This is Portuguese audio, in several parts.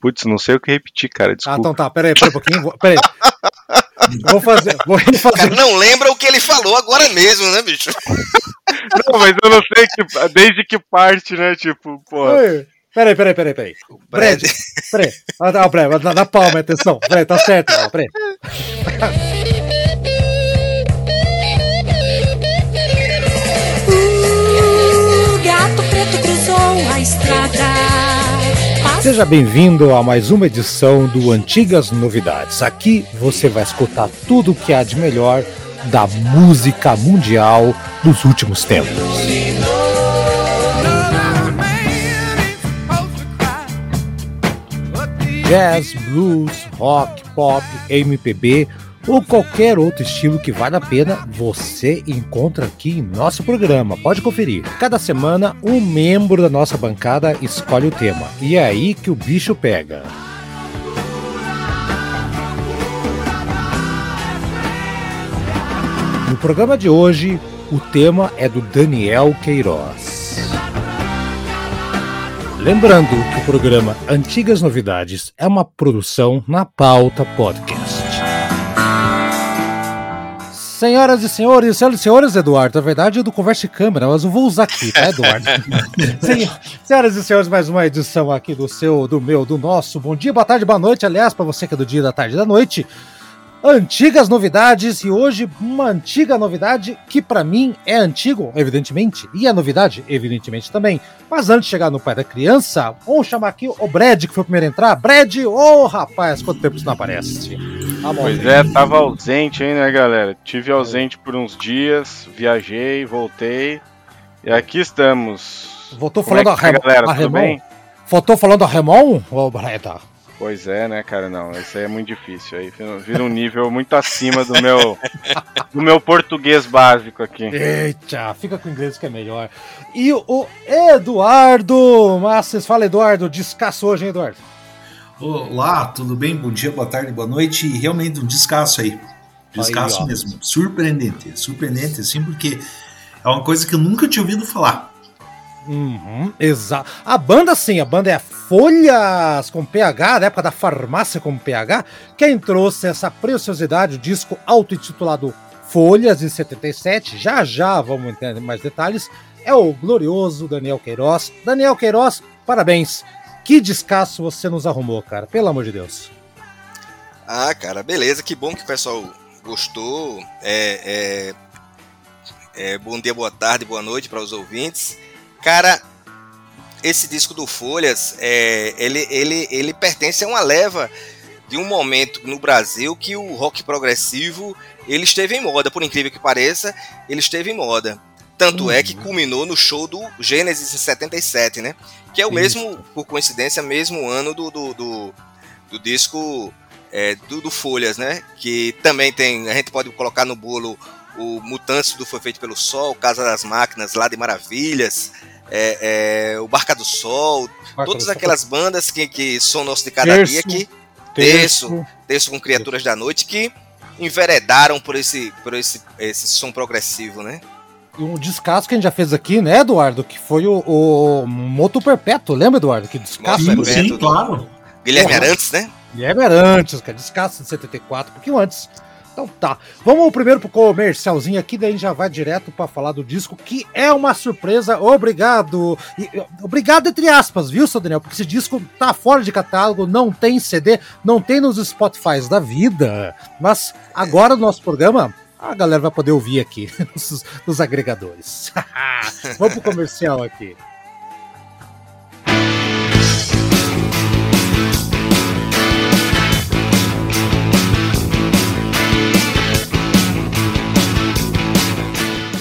Putz, não sei o que repetir, cara. Desculpa. Ah, então tá, peraí, peraí um pouquinho. Vou, peraí. Vou fazer. Vou fazer. Cara, não lembra o que ele falou agora mesmo, né, bicho? Não, mas eu não sei que, desde que parte, né? Tipo, pô. Peraí, peraí, peraí, peraí. Brad, peraí. Ah, tá, dá, dá palma, atenção. Peraí, tá certo, peraí. O gato preto cruzou a estrada. Seja bem-vindo a mais uma edição do Antigas Novidades. Aqui você vai escutar tudo o que há de melhor da música mundial dos últimos tempos. Jazz, blues, rock, pop, MPB ou qualquer outro estilo que vale a pena, você encontra aqui em nosso programa. Pode conferir. Cada semana, um membro da nossa bancada escolhe o tema. E é aí que o bicho pega. No programa de hoje, o tema é do Daniel Queiroz. Lembrando que o programa Antigas Novidades é uma produção na pauta podcast. Senhoras e senhores, senhoras e senhores, Eduardo, na verdade é do Converse Câmera, mas eu vou usar aqui, tá, Eduardo? senhoras e senhores, mais uma edição aqui do seu, do meu, do nosso. Bom dia, boa tarde, boa noite, aliás, para você que é do dia, da tarde e da noite antigas novidades e hoje uma antiga novidade que para mim é antigo, evidentemente, e a novidade, evidentemente também. Mas antes de chegar no pai da criança, vamos chamar aqui o Brad, que foi o primeiro a entrar. Brad, ô oh, rapaz, quanto tempo isso não aparece? Tá pois é, tava ausente, hein, né, galera? Tive ausente por uns dias, viajei, voltei e aqui estamos. Voltou Como falando é a, tá, galera, a Remon? Voltou falando a Remon, ô Brad? Pois é, né, cara? Não, isso aí é muito difícil. Aí vira um nível muito acima do meu do meu português básico aqui. Eita, fica com o inglês que é melhor. E o Eduardo Masses, fala Eduardo, descasso hoje, hein, Eduardo? Olá, tudo bem? Bom dia, boa tarde, boa noite. E realmente um descasso aí. Descasso aí, mesmo. Surpreendente. Surpreendente, assim, porque é uma coisa que eu nunca tinha ouvido falar. Uhum, exato. A banda, sim, a banda é Folhas com PH, da época da farmácia com PH. Quem trouxe essa preciosidade, o disco auto-intitulado Folhas, em 77, já já vamos entender mais detalhes, é o glorioso Daniel Queiroz. Daniel Queiroz, parabéns. Que descasso você nos arrumou, cara, pelo amor de Deus. Ah, cara, beleza, que bom que o pessoal gostou. É, é, é bom dia, boa tarde, boa noite para os ouvintes. Cara, esse disco do Folhas, é, ele, ele, ele pertence a uma leva de um momento no Brasil que o rock progressivo ele esteve em moda, por incrível que pareça, ele esteve em moda. Tanto uhum. é que uhum. culminou no show do Gênesis em 77, né? Que é o Isso. mesmo, por coincidência, mesmo ano do, do, do, do disco é, do, do, Folhas, né? Que também tem, a gente pode colocar no bolo o Mutantes do Foi Feito pelo Sol, Casa das Máquinas, Lá de Maravilhas, é, é, o Barca do Sol, Barca todas do aquelas Sol. bandas que, que são nosso de cada terço, dia que terço, terço com Criaturas terço. da Noite que enveredaram por esse por esse, esse som progressivo, né? E um descasso que a gente já fez aqui, né, Eduardo? Que foi o, o Moto Perpétuo, lembra, Eduardo? Que descasso Perpétuo, sim, claro. Guilherme Arantes, né? Guilherme Arantes, que é descasso de 74, um pouquinho antes. Então tá. Vamos primeiro pro comercialzinho aqui, daí a gente já vai direto para falar do disco, que é uma surpresa. Obrigado. E, obrigado, entre aspas, viu, seu Daniel? Porque esse disco tá fora de catálogo, não tem CD, não tem nos Spotify da vida. Mas agora no nosso programa, a galera vai poder ouvir aqui nos, nos agregadores. Vamos pro comercial aqui.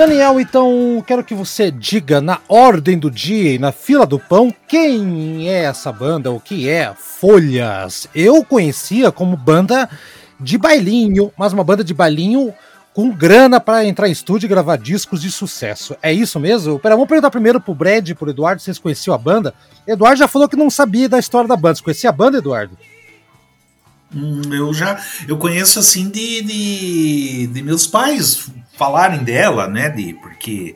Daniel, então quero que você diga na ordem do dia e na fila do pão quem é essa banda, o que é Folhas. Eu conhecia como banda de bailinho, mas uma banda de bailinho com grana para entrar em estúdio e gravar discos de sucesso. É isso mesmo? Pera, vamos perguntar primeiro pro Brad e pro Eduardo se vocês conheciam a banda. Eduardo já falou que não sabia da história da banda. Você conhecia a banda, Eduardo? Hum, eu já eu conheço assim de, de, de meus pais falarem dela, né? De, porque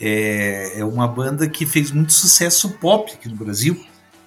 é, é uma banda que fez muito sucesso pop aqui no Brasil.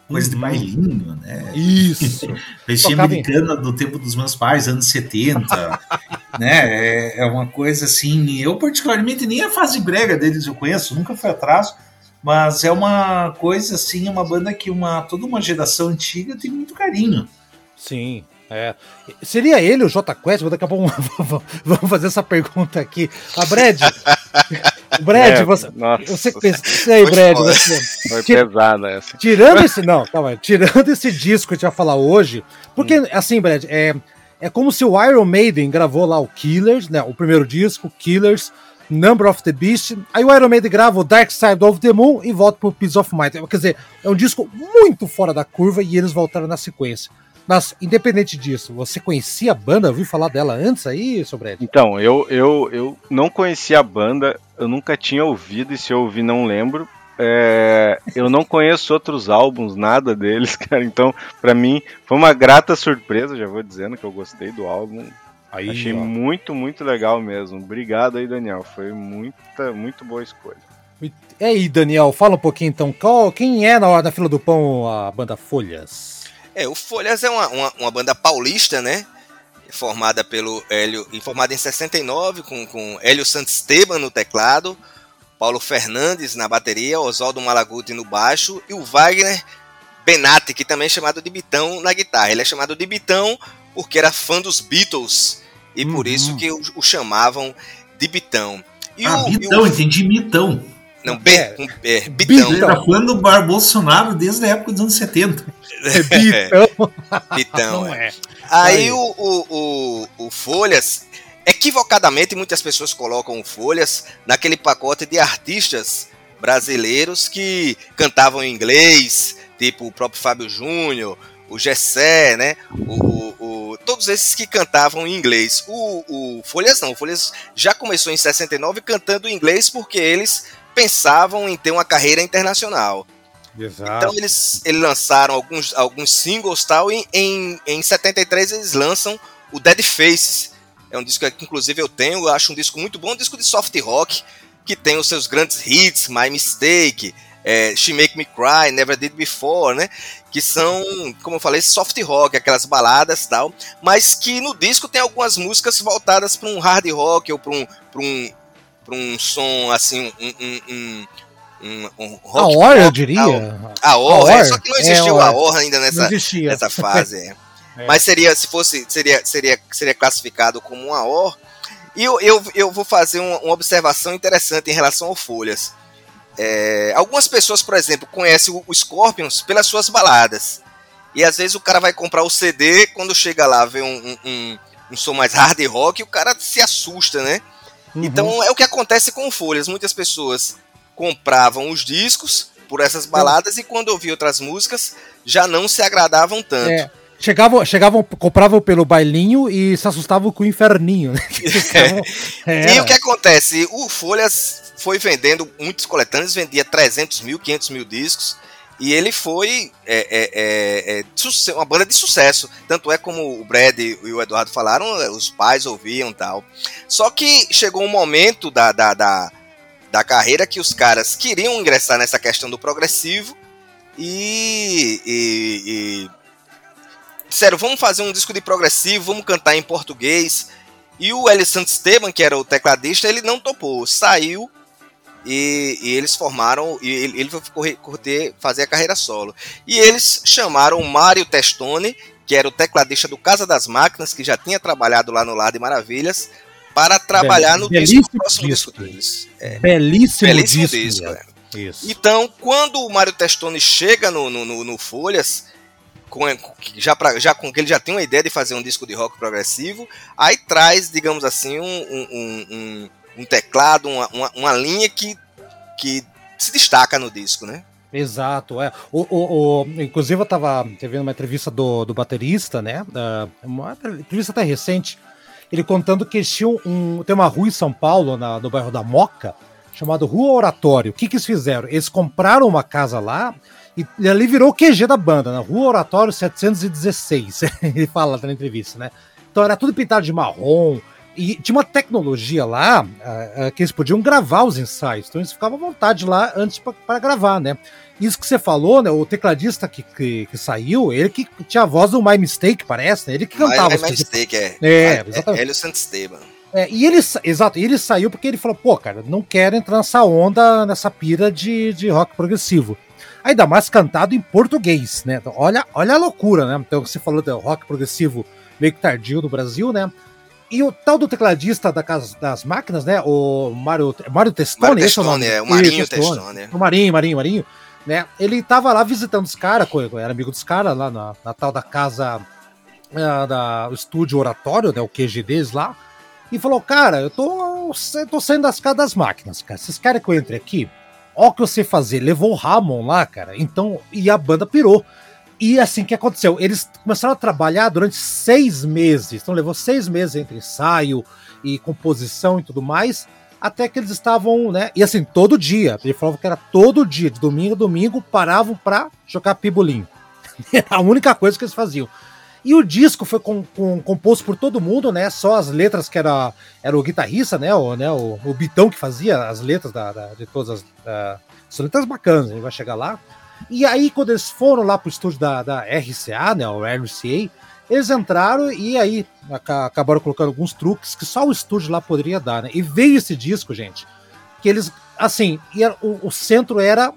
Coisa uhum. de bailinho, né? Isso. Vestia americana do tempo dos meus pais, anos 70. né? É, é, uma coisa assim. Eu, particularmente, nem a fase brega deles eu conheço, nunca fui atrás. Mas é uma coisa assim, uma banda que uma, toda uma geração antiga tem muito carinho. Sim. É. Seria ele o J Quest? Daqui a pouco vamos fazer essa pergunta aqui. A Brad. Brad, é, você. Nossa, você pensa aí, Brad. Você, foi tira, pesada essa. Tirando esse. Não, calma. Tirando esse disco que a gente vai falar hoje. Porque, hum. assim, Brad, é, é como se o Iron Maiden gravou lá o Killers, né? O primeiro disco, Killers. Number of the Beast. Aí o Iron Maiden grava o Dark Side of the Moon e volta pro Peace of Mind. Quer dizer, é um disco muito fora da curva e eles voltaram na sequência. Mas, independente disso, você conhecia a banda? Ouviu falar dela antes aí, sobre Então, eu, eu, eu não conhecia a banda, eu nunca tinha ouvido, e se eu ouvi, não lembro. É, eu não conheço outros álbuns, nada deles, cara. Então, para mim, foi uma grata surpresa, já vou dizendo que eu gostei do álbum. Aí, Achei ó. muito, muito legal mesmo. Obrigado aí, Daniel. Foi muita, muito boa escolha. E aí, Daniel, fala um pouquinho então. Qual, quem é na, na fila do pão a banda Folhas? É, o Folhas é uma, uma, uma banda paulista, né? Formada pelo Hélio, formada em 69, com, com Hélio Santisteban no teclado, Paulo Fernandes na bateria, Oswaldo Malaguti no baixo e o Wagner Benatti, que também é chamado de Bitão na guitarra. Ele é chamado de Bitão porque era fã dos Beatles e uhum. por isso que o, o, chamavam de Bitão. E ah, o, Bitão, o... entendi Mitão. Não, B, é, um, é, Bitão. Ele tá falando do Bolsonaro desde a época dos anos 70. É Bitão. Bitão, é. é. Aí o, o, o, o Folhas, equivocadamente, muitas pessoas colocam o Folhas naquele pacote de artistas brasileiros que cantavam em inglês, tipo o próprio Fábio Júnior, o Gessé, né? O, o, o, todos esses que cantavam em inglês. O, o Folhas não, o Folhas já começou em 69 cantando em inglês porque eles pensavam em ter uma carreira internacional. Exato. Então eles, eles lançaram alguns, alguns singles tal, e em, em 73 eles lançam o Dead Faces. É um disco que inclusive eu tenho, eu acho um disco muito bom, um disco de soft rock, que tem os seus grandes hits, My Mistake, é, She Make Me Cry, Never Did Before, né? Que são, como eu falei, soft rock, aquelas baladas tal, mas que no disco tem algumas músicas voltadas para um hard rock ou para um, um, um som assim, um, um, um, um rock. A Or, eu diria. A Or, é, só que não existiu é, a Or ainda nessa, nessa fase. É. é. Mas seria, se fosse, seria, seria, seria classificado como uma Or. E eu, eu, eu vou fazer uma, uma observação interessante em relação ao Folhas. É, algumas pessoas, por exemplo, conhecem o, o Scorpions pelas suas baladas. E às vezes o cara vai comprar o CD, quando chega lá, vê um, um, um, um som mais hard rock, o cara se assusta, né? Uhum. Então é o que acontece com Folhas. Muitas pessoas compravam os discos por essas baladas e quando ouvia outras músicas já não se agradavam tanto. É. Chegavam, chegavam, compravam pelo bailinho e se assustavam com o inferninho. Né? É. E o que acontece? O Folhas foi vendendo muitos coletâneos, vendia 300 mil, 500 mil discos. E ele foi é, é, é, é uma banda de sucesso. Tanto é como o Brad e o Eduardo falaram, os pais ouviam tal. Só que chegou um momento da, da, da, da carreira que os caras queriam ingressar nessa questão do progressivo e, e, e disseram, vamos fazer um disco de progressivo, vamos cantar em português. E o Eli Esteban, que era o tecladista, ele não topou, saiu e, e, eles formaram, e ele, ele foi curter, fazer a carreira solo. E eles chamaram o Mário Testone, que era o tecladista do Casa das Máquinas, que já tinha trabalhado lá no Lar de Maravilhas, para trabalhar no disco, próximo disco, disco deles. É, belíssimo, belíssimo disco. disco é. Então, quando o Mário Testone chega no, no, no, no Folhas, com, já, pra, já com que ele já tem uma ideia de fazer um disco de rock progressivo, aí traz, digamos assim, um, um, um um teclado, uma, uma, uma, linha que, que se destaca no disco, né? Exato, é. O, o, o, inclusive eu tava vendo uma entrevista do, do baterista, né? Uma entrevista até recente, ele contando que eles tinham um, tem uma rua em São Paulo, na, no bairro da Moca, chamado Rua Oratório. O que, que eles fizeram? Eles compraram uma casa lá e, e ali virou o QG da banda, na Rua Oratório 716. ele fala na entrevista, né? Então era tudo pintado de marrom, e tinha uma tecnologia lá uh, uh, que eles podiam gravar os ensaios. Então eles ficavam à vontade lá antes para gravar, né? Isso que você falou, né? O tecladista que, que, que, saiu, ele que tinha a voz do My Mistake, parece, né? Ele que cantava. My, My Mistake, é. É, exatamente. Hélio Santisteban. É, e ele, exato, ele saiu porque ele falou, pô, cara, não quero entrar nessa onda, nessa pira de, de rock progressivo. Ainda mais cantado em português, né? Então, olha, olha a loucura, né? Então você falou do rock progressivo meio que tardio no Brasil, né? E o tal do tecladista da casa das máquinas, né? O Mário, Mário Testone, Mário Testone, é, o Marinho Testone. Testone. O Marinho, Marinho, Marinho, né? Ele tava lá visitando os caras, era amigo dos caras lá na, na, tal da casa, uh, da, o estúdio oratório, né? O QG deles lá. E falou, cara, eu tô, eu tô saindo das casas das máquinas, cara. Vocês querem que eu entre aqui? Ó o que eu sei fazer. Levou o Ramon lá, cara. Então, e a banda pirou. E assim, que aconteceu? Eles começaram a trabalhar durante seis meses. Então levou seis meses entre ensaio e composição e tudo mais. Até que eles estavam, né? E assim, todo dia. Ele falava que era todo dia, de domingo a domingo, paravam pra jogar pibolinho. Era a única coisa que eles faziam. E o disco foi com, com, composto por todo mundo, né? Só as letras que era, era o guitarrista, né? O, né? o, o Bitão que fazia as letras da, da de todas as. Uh, são letras bacanas, a gente vai chegar lá. E aí, quando eles foram lá pro estúdio da, da RCA, né, o RCA, eles entraram e aí acabaram colocando alguns truques que só o estúdio lá poderia dar, né? E veio esse disco, gente, que eles, assim, ia, o, o, centro era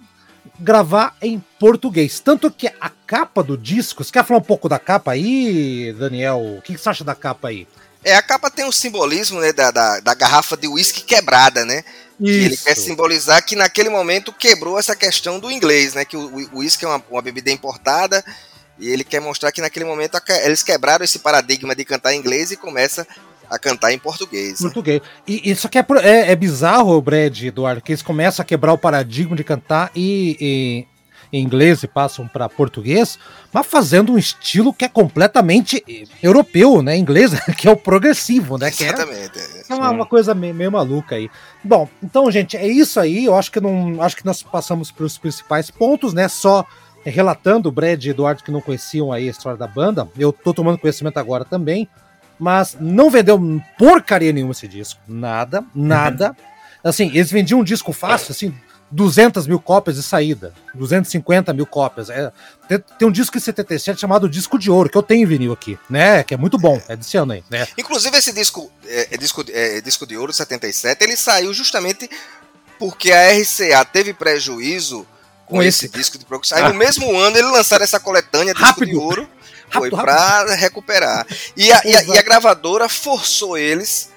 gravar em português. Tanto que a capa do disco, você quer falar um pouco da capa aí, Daniel? O que, que você acha da capa aí? É, a capa tem um simbolismo, né, da, da, da garrafa de uísque quebrada, né? Ele quer simbolizar que naquele momento quebrou essa questão do inglês, né? Que o uísque é uma, uma, bebida importada e ele quer mostrar que naquele momento eles quebraram esse paradigma de cantar em inglês e começa a cantar em português. Né? Português. E isso aqui é, é, é bizarro, Brad, Eduardo, que eles começam a quebrar o paradigma de cantar e, e em inglês e passam para português, mas fazendo um estilo que é completamente europeu, né? Inglês, que é o progressivo, né? Exatamente. Que é, é uma, uma, coisa meio, meio, maluca aí. Bom, então, gente, é isso aí. Eu acho que não, acho que nós passamos para os principais pontos, né? Só relatando o Brad e Eduardo que não conheciam aí a história da banda. Eu tô tomando conhecimento agora também, mas não vendeu porcaria nenhuma esse disco, nada, nada. Uhum. Assim, eles vendiam um disco fácil, assim, 200 mil cópias de saída, 250 mil cópias. É, tem, tem, um disco em 77 chamado Disco de Ouro, que eu tenho em vinil aqui, né? Que é muito bom, é desse ano aí. Né? Inclusive, esse disco, é, é disco, é, disco de Ouro 77, ele saiu justamente porque a RCA teve prejuízo com, com esse. esse. disco de produção. Aí ah. no mesmo ano ele lançaram essa coletânea Disco rápido. de Ouro. Foi para recuperar. E a, e, a, e a gravadora forçou eles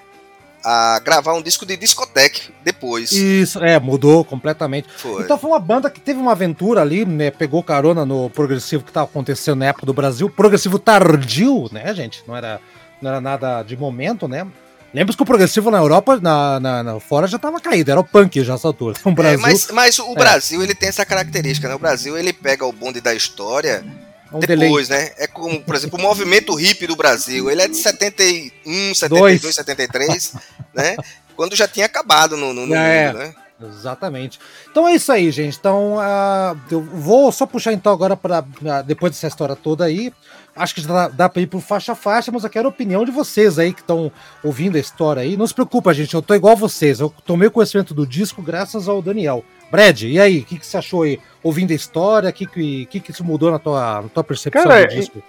a gravar um disco de discoteca depois. Isso, é, mudou completamente. Foi. Então foi uma banda que teve uma aventura ali, né? Pegou carona no progressivo que estava acontecendo na época do Brasil. Progressivo tardio, né, gente? Não era, não era nada de momento, né? Lembra que o progressivo na Europa, na, na, na fora, já estava caído, era o punk já essa altura. O Brasil, é, mas, mas o é. Brasil ele tem essa característica, né? O Brasil ele pega o bonde da história É um delay. depois, né? É como, por exemplo, o movimento hippie do Brasil. Ele é de 71, 72, Dois. 73, né? Quando já tinha acabado no, no, no É. mundo, né? Exatamente. Então é isso aí, gente. Então ah, eu vou só puxar então agora para depois dessa história toda aí. Acho que já dá, dá para ir pro faixa a faixa, mas eu quero a opinião de vocês aí que estão ouvindo a história aí. Não se preocupa, gente. Eu tô igual vocês. Eu tomei conhecimento do disco graças ao Daniel. Brad, e aí? O que, que você achou aí ouvindo a história? O que, que, que, que isso mudou na tua, na tua percepção Cara, do disco?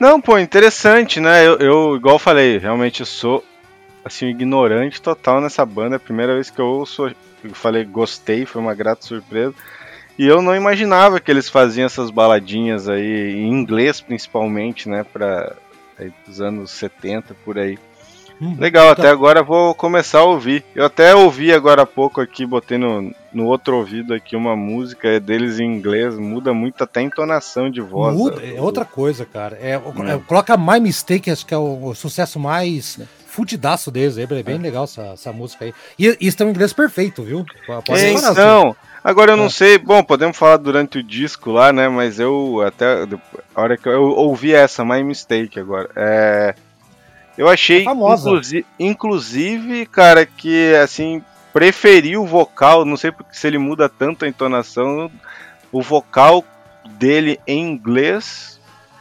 Não, pô, interessante, né? Eu, eu, igual eu falei, realmente eu sou assim, um ignorante total nessa banda. É a primeira vez que eu ouço, eu falei, gostei, foi uma grata surpresa. E eu não imaginava que eles faziam essas baladinhas aí, em inglês principalmente, né? Pra aí, dos anos 70 por aí. Hum, Legal, então- até agora eu vou começar a ouvir. Eu até ouvi agora há pouco aqui, botei no, no outro ouvido aqui uma música deles em inglês, muda muito até a entonação de voz. Muda, né? é outra coisa, cara. É, Hum. é, coloca My Mistake, acho que é o, o sucesso mais fudidaço deles. É bem legal essa, essa música aí. E isso tem um inglês perfeito, viu? Pode É, então, agora eu não É. sei, bom, podemos falar durante o disco lá, né? Mas eu até a hora que eu, eu ouvi essa, My Mistake agora. É, eu achei, É inclusive, cara, que assim preferi o vocal, não sei se ele muda tanto a entonação, o vocal dele em inglês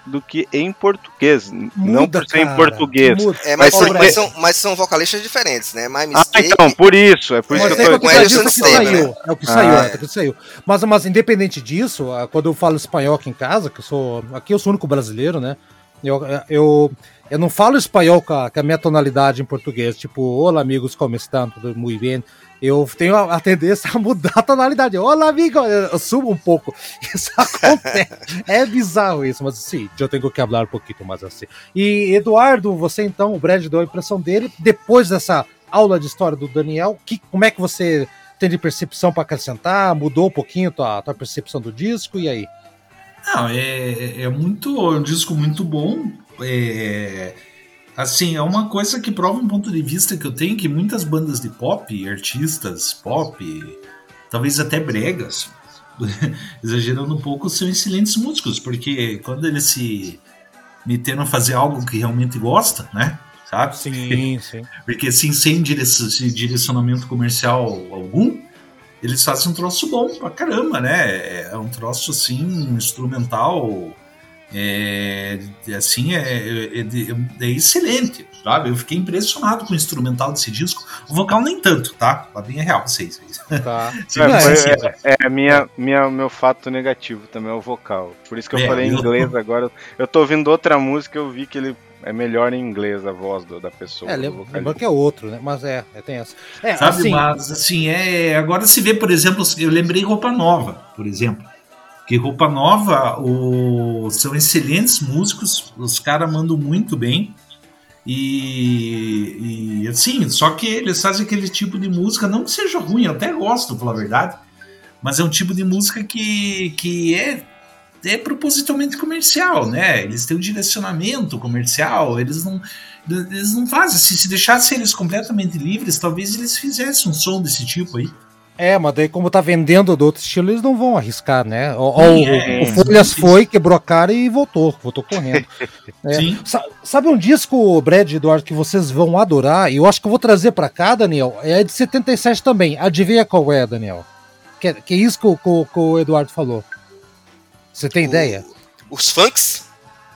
do que em português, não Muda, por ser em cara, português. muda. É, mas, porque- mas, são, mas são vocalistas diferentes, né? My Ah, Mistake. então, por isso, é por isso Mas que é eu o tô saiu, é o que saiu, né? é o que saiu, Ah, é o que saiu. Mas, mas independente disso, ah, quando eu falo espanhol aqui em casa, que eu sou. Aqui eu sou o único brasileiro, né? Eu, eu, eu não falo espanhol com a, com a minha tonalidade em português, tipo, olá amigos, como estão? Tudo muito bem? Eu tenho a, a tendência a mudar a tonalidade. Olá, amigo! Eu, subo um pouco. Isso acontece. é bizarro isso, mas sim, eu tenho que falar um pouquinho mais assim. E Eduardo, você então, o Brad deu a impressão dele, depois dessa aula de história do Daniel, que, como é que você tem de percepção para acrescentar? Mudou um pouquinho tua, tua percepção do disco? E aí? Não, é, é muito. É um disco muito bom. É, assim, é uma coisa que prova um ponto de vista que eu tenho que muitas bandas de pop, artistas pop, talvez até bregas, exagerando um pouco, são excelentes músicos, porque quando eles se meteram a fazer algo que realmente gosta, né? Sabe? Sim, sim. Porque assim, sem direc- direcionamento comercial algum, eles fazem um troço bom pra caramba, né? É um troço assim, instrumental. É, assim, é, é, é- é excelente, sabe? Eu fiquei impressionado com o instrumental desse disco. O vocal nem tanto, tá? Lá bem é real vocês. Tá. Sim, É, é, é minha, minha, meu fato negativo também é o vocal. Por isso que eu É, falei em eu- inglês agora. Eu tô ouvindo outra música eu vi que ele é melhor em inglês a voz do- da pessoa. É, lembra que é outro, né? Mas é, é tem essa. É, Sabe? assim, Mas assim, é. Agora se vê, por exemplo, eu lembrei roupa nova, por exemplo. Que roupa nova o... são excelentes músicos, os caras mandam muito bem. E, e assim, só que eles fazem aquele tipo de música, não que seja ruim, eu até gosto, pra falar a verdade, mas é um tipo de música que, que é, é propositalmente comercial, né? Eles têm um direcionamento comercial, eles não, eles não fazem. Se, se deixasse eles completamente livres, talvez eles fizessem um som desse tipo aí. É, mas daí, como tá vendendo do outro estilo, eles não vão arriscar, né? O, o- é, o Folhas é, foi, quebrou a cara e voltou, voltou correndo. É. Sabe um disco, Brad e Eduardo, que vocês vão adorar? E eu acho que eu vou trazer pra cá, Daniel. É de 77 também. Adivinha qual é, Daniel? Que, que é isso que, o- que o- que o Eduardo falou. Você tem O- ideia? Os funks,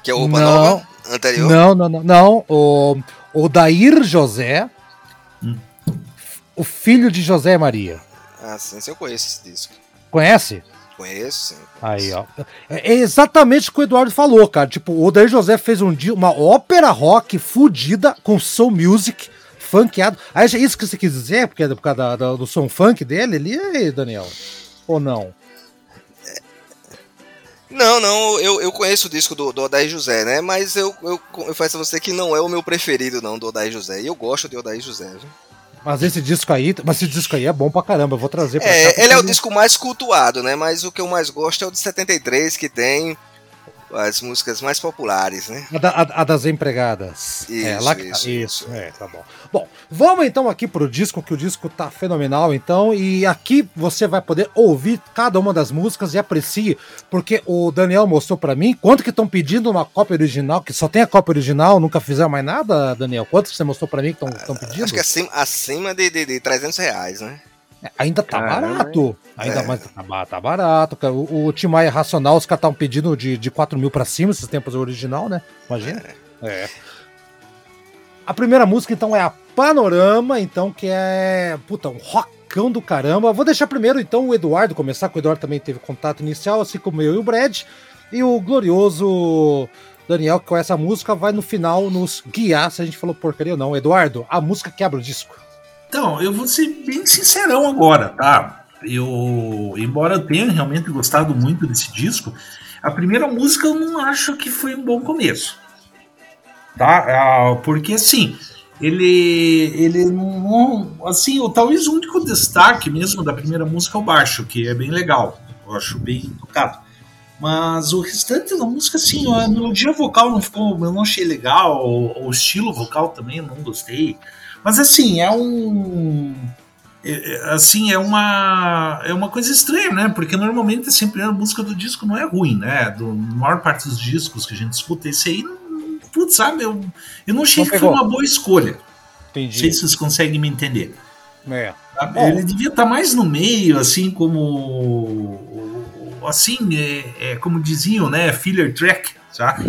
que é o Roupa Não. Nova, anterior. Não, não, não. Não, o, o Dair José, Hum. o filho de José Maria. Ah, sim, eu conheço esse disco. Conhece? Conheço, sim. Aí, ó. É exatamente o que o Eduardo falou, cara. Tipo, o Dair José fez um dia uma ópera rock fudida com soul music, funkeado. Aí, é isso que você quis dizer, porque é por causa da- da- do som funk dele ali, aí, Daniel? Ou não? Não, não, eu, eu conheço o disco do, do Odair José, né? Mas eu, eu confesso a você que não é o meu preferido, não, do Odair José. E eu gosto de Odair José. viu? Mas esse disco aí, mas esse disco aí é bom pra caramba, eu vou trazer pra cá. É, porque ele é o disco mais cultuado, né? Mas o que eu mais gosto é o de 73, que tem as músicas mais populares, né? A, da, a, a das empregadas. Isso, é, lá que isso, tá. Isso, é, tá bom. Bom, vamos então aqui pro disco, que o disco tá fenomenal, então. E aqui você vai poder ouvir cada uma das músicas e aprecie, porque o Daniel mostrou para mim quanto que estão pedindo uma cópia original, que só tem a cópia original, nunca fizeram mais nada, Daniel? Quanto que você mostrou para mim que estão pedindo? Acho que acima, acima de, de, de 300 reais, né? É, Ainda tá Caramba, barato. Ainda É. mais tá, tá barato. cara. O, o Tim Maia Racional, os caras estavam pedindo de, de 4 mil pra cima, esses tempos original, né? Imagina. É. A primeira música, então, é a Panorama, então, que é. Puta, um rockão do caramba. Vou deixar primeiro, então, o Eduardo começar, que o Eduardo também teve contato inicial, assim como eu e o Brad. E o glorioso Daniel, que com essa música, vai no final nos guiar se a gente falou porcaria ou não. Eduardo, a música quebra o disco. Então, eu vou ser bem sincerão agora, tá? Eu, embora eu tenha realmente gostado muito desse disco, a primeira música eu não acho que foi um bom começo. Tá? Ah, Porque assim, ele ele não, assim, o talvez o único destaque mesmo da primeira música é o baixo, que é bem legal. Eu acho bem tocado. Mas o restante da música, assim, a melodia vocal não ficou, eu não achei legal, o, o estilo vocal também não gostei. Mas assim, é um. é- é- assim, é uma. É uma coisa estranha, né? Porque normalmente assim, a música do disco não é ruim, né? Do, na maior parte dos discos que a gente escuta, esse aí, putz, sabe? Eu, eu não achei Não que foi uma boa escolha. Não sei Entendi. se vocês conseguem me entender. É. Tá? Ele devia estar mais no meio, assim como. Assim, é, é como diziam, né? Filler track, sabe?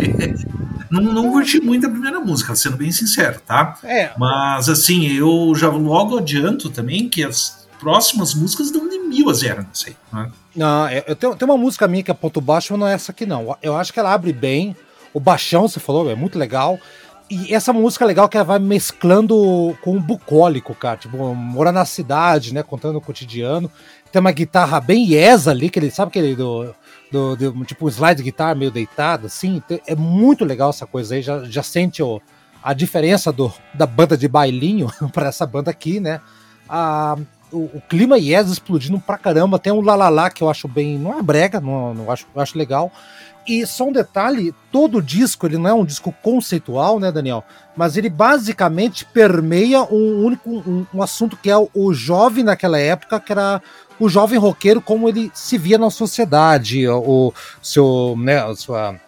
Não, não curti muito a primeira música, sendo bem sincero, tá? É, Mas assim, eu já logo adianto também que as próximas músicas dão de mil a zero, não sei. Né? Não, eu eu tenho, tem uma música minha que é ponto baixo, mas não é essa aqui não. Eu acho que ela abre bem. O baixão, você falou, é muito legal. E essa música é legal que ela vai mesclando com o bucólico, cara. Tipo, morar na cidade, né? Contando o cotidiano. Tem uma guitarra bem yes ali, que ele sabe aquele do. Do, do- tipo slide guitar meio deitado, assim. É muito legal essa coisa aí. Já, já sente o, a diferença do, da banda de bailinho para essa banda aqui, né? A, o, o clima yes explodindo pra caramba. Tem um lalala que eu acho bem. Não é brega, não, não acho, eu acho legal. E só um detalhe: todo disco, ele não é um disco conceitual, né, Daniel? Mas ele basicamente permeia um único um, um assunto que é o, o jovem naquela época, que era o jovem roqueiro, como ele se via na sociedade, o, seu, né, a sua,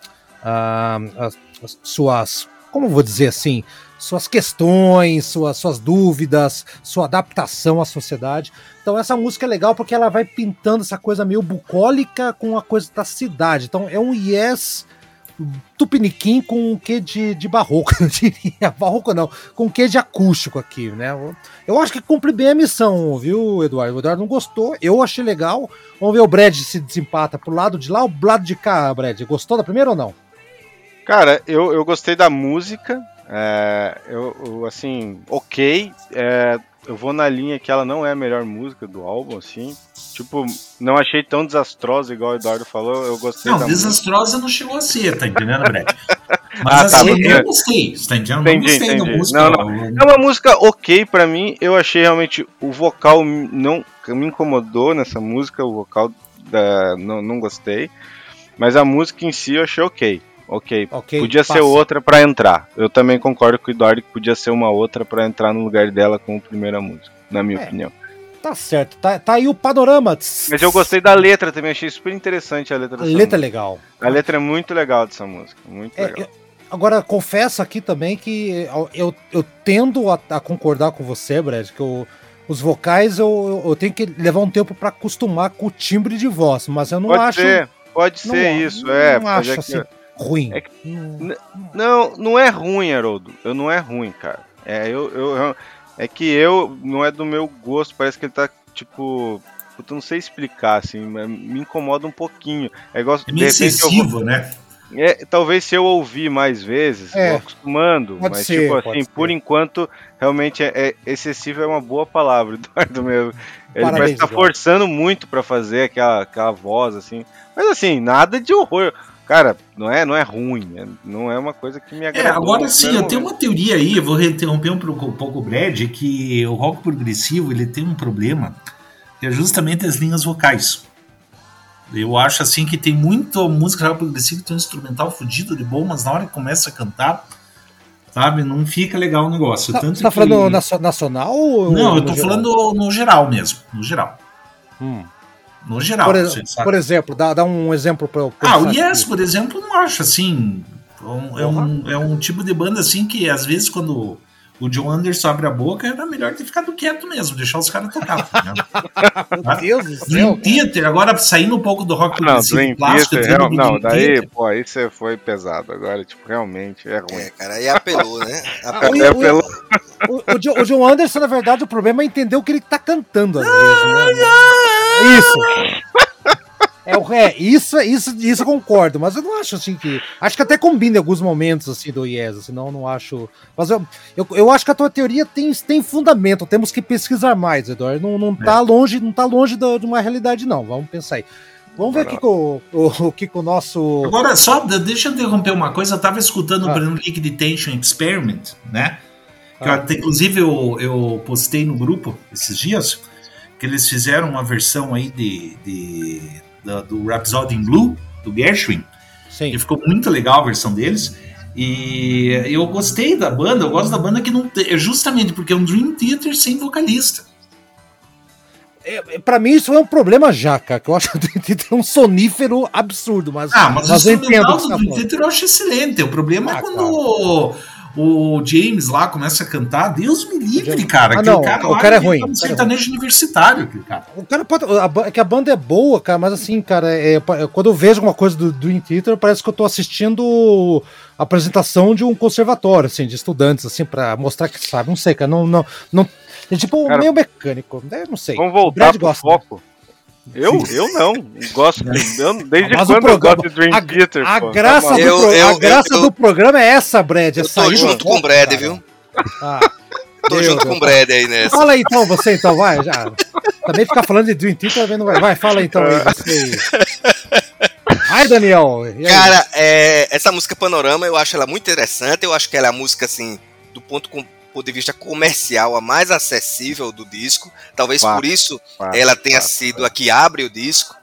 as, as suas, como vou dizer assim, suas questões, suas, suas dúvidas, sua adaptação à sociedade. Então essa música é legal porque ela vai pintando essa coisa meio bucólica com a coisa da cidade. Então é um yes tupiniquim com um quê de, de barroco, eu diria. Barroco não, com um quê de acústico aqui, né? Eu- acho que cumpre bem a missão, viu, Eduardo? O Eduardo não gostou, eu achei legal. Vamos ver o Brad se desempata pro lado de lá ou pro lado de cá, Brad. Gostou da primeira ou não? Cara, eu, eu gostei da música. é, eu, eu, assim, ok. é, eu vou na linha que ela não é a melhor música do álbum, assim. Tipo, não achei tão desastrosa igual o Eduardo falou. Eu gostei Não, da música. desastrosa não chegou a ser, tá entendendo, Brett? Mas Ah, tá, assim, eu gostei, você tá entendendo? Eu Entendi, gostei da entendi. música. Não, É uma música ok pra mim. Eu achei realmente o vocal não me incomodou nessa música. O vocal da, não, não gostei. Mas a música em si eu achei ok. Ok. Ok, podia ser passa. outra pra entrar. Eu também concordo com o Eduardo que podia ser uma outra pra entrar no lugar dela como primeira música, na minha É. opinião. Tá certo, tá, tá aí o panorama. Mas eu gostei da letra também, achei super interessante a letra A dessa letra é música. legal. A letra é muito legal dessa música, muito É, legal. eu- agora, confesso aqui também que eu, eu, tendo a, a concordar com você, Brad, que eu- os vocais eu, eu tenho que levar um tempo pra acostumar com o timbre de voz, mas eu não pode acho. ser, pode não- ser isso, não é. mas acho é que- assim ruim. é Não, não é ruim, Haroldo. Eu não é ruim, cara. É, eu, eu, eu- é que eu, não é do meu gosto, parece que ele tá, tipo. Eu não sei explicar, assim, mas me incomoda um pouquinho. É igual, É de meio repente, eu vou- excessivo, né? É, talvez se eu ouvir mais vezes, É. vou acostumando. Mas, ser, tipo assim, ser. por enquanto, realmente é, é- excessivo é uma boa palavra, Eduardo mesmo. Ele Parabéns, parece que tá forçando muito pra fazer aquela, aquela voz, assim. Mas assim, nada de horror. Cara, não é, não é ruim, é- não é uma coisa que me É, agrada. agora sim, eu tenho uma teoria aí, eu vou interromper um, pouco- um pouco o Brad, que o rock progressivo ele tem um problema, que é justamente as linhas vocais. Eu acho assim que tem muita música rock progressiva que tem um instrumental fudido de bom, mas na hora que começa a cantar, sabe, não fica legal o negócio. Tá, Tanto você tá que- falando nacio- nacional ou Não, eu tô geral? falando no geral mesmo, no geral. Hum. No geral, Por, você ex- sabe. por exemplo, dá, dá um exemplo para eu Ah, o Yes, aqui. por exemplo, eu não acho assim. É um, é um, é um tipo de banda assim que às vezes quando o John Anderson abre a boca era melhor ter ficado quieto mesmo, deixar os caras tocar. tá ligado? Meu Deus do céu. Dream Theater, agora saindo um pouco do rock Não, progressivo Dream clássico, Theater, real- não, Dream daí, Theater. pô, aí você foi pesado. Agora, tipo, realmente é ruim. É, cara, aí apelou, né? O, Apelou. É o- pelo- o- o o John Anderson, na verdade, o problema é entender o que ele tá cantando às vezes, né? Isso. É, o- é, isso, isso, isso eu concordo, mas eu não acho assim que. Acho que até combina em alguns momentos assim do Yes, assim, não, não acho. Mas eu, eu, eu acho que a tua teoria tem, tem fundamento, temos que pesquisar mais, Eduardo. Não, não tá longe, não tá longe da- de uma realidade, não. Vamos pensar aí. Vamos ver o que, que o, o, que que o nosso. Agora, só de- deixa eu interromper uma coisa. Eu tava escutando Ah. o Liquid Tension Experiment, né? Que Ah. eu inclusive eu, eu postei no grupo esses dias que eles fizeram uma versão aí de, de- da- do Rhapsody in Blue, do Gershwin. Sim. E ficou muito legal a versão deles. E eu gostei da banda, eu gosto da banda que não tem. É justamente porque é um Dream Theater sem vocalista. É, é, pra mim, isso é um problema já, cara. Que eu acho que tem um sonífero absurdo, mas, Ah, mas, mas o o instrumental que do tá Dream. Theater eu acho excelente. O problema Ah, é quando o, James lá começa a cantar. Deus me livre, cara. Ah, não, cara o cara é ruim, o cara é sertanejo universitário, aquele cara. O cara pode. A, é que a banda é boa, cara, mas assim, cara, é, quando eu vejo alguma coisa do Dream Theater, parece que eu tô assistindo a apresentação de um conservatório, assim, de estudantes, assim, pra mostrar que sabe. Não sei, cara, não. não, não é tipo Cara, meio mecânico, né? Não sei. Vamos voltar Brad pro gosta. foco. Eu, eu não. Gosto. Eu, desde Mas quando eu programa- gosto de Dream a, Theater? a pô? graça, Tá do, Eu- pro- eu- a graça eu- do programa é essa, Brad. É Eu tô junto com o Brad, cara. viu? Ah, Tô junto Deus. com o Brad aí nessa. Fala aí então, você então, vai, já. Também ficar falando de Dream Theater também não vai. Vai, fala aí então aí, você. Ai, Daniel. aí? Cara, é, essa música Panorama eu acho ela muito interessante. Eu acho que ela é a música, assim, do ponto, com, ponto de vista comercial, a mais acessível do disco. Talvez Fato, por isso Fato, ela tenha fato, sido a que abre o disco.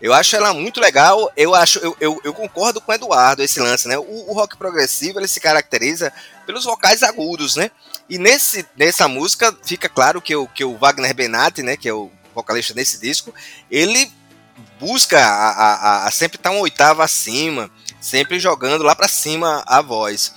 Eu acho ela muito legal. Eu acho, eu, eu, eu concordo com o Eduardo esse lance, né? O, o rock progressivo ele se caracteriza pelos vocais agudos, né? E nesse, nessa música fica claro que o, que o Wagner Benatti, né, que é o vocalista desse disco, ele busca a, a, a- a sempre estar uma oitava acima, sempre jogando lá pra cima a voz.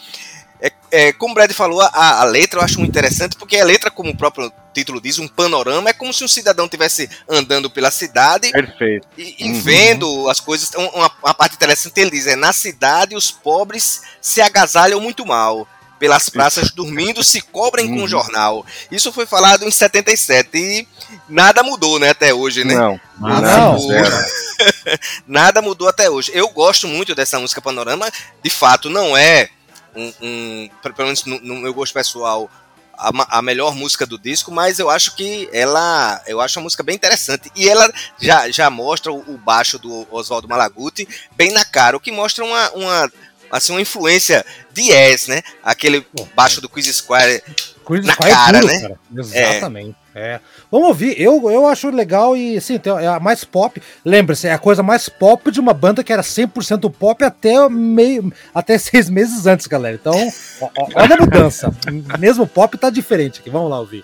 É, é, como o Brad falou, a, a letra eu acho muito interessante, porque a letra, como o próprio título diz, um panorama, é como se um cidadão estivesse andando pela cidade Perfeito. e, e Uhum. vendo as coisas. Um- Uma, uma parte interessante ele diz: é na cidade os pobres se agasalham muito mal. Pelas praças dormindo, se cobrem com Uhum. o jornal. Isso foi falado em 77 e nada mudou, né, até hoje, né? Não. Mas, Não. Zero. Nada mudou até hoje. Eu gosto muito dessa música Panorama. De fato, não é um, um- pelo menos no, no meu gosto pessoal, a, a melhor música do disco, mas eu acho que ela, eu acho a música bem interessante. E ela já, já mostra o, o baixo do Oswaldo Malaguti bem na cara, o que mostra uma, uma assim uma influência de Yes, né? Aquele baixo do Quiz Square Cruz na Sky é cara, puro, né? cara. Exatamente. É. Vamos ouvir. Eu, eu acho legal e, tem- é a mais pop. Lembra-se, é a coisa mais pop de uma banda que era 100% pop até meio, até seis meses antes, galera. Então, ó- ó- olha a mudança. Mesmo pop tá diferente aqui. Vamos lá ouvir.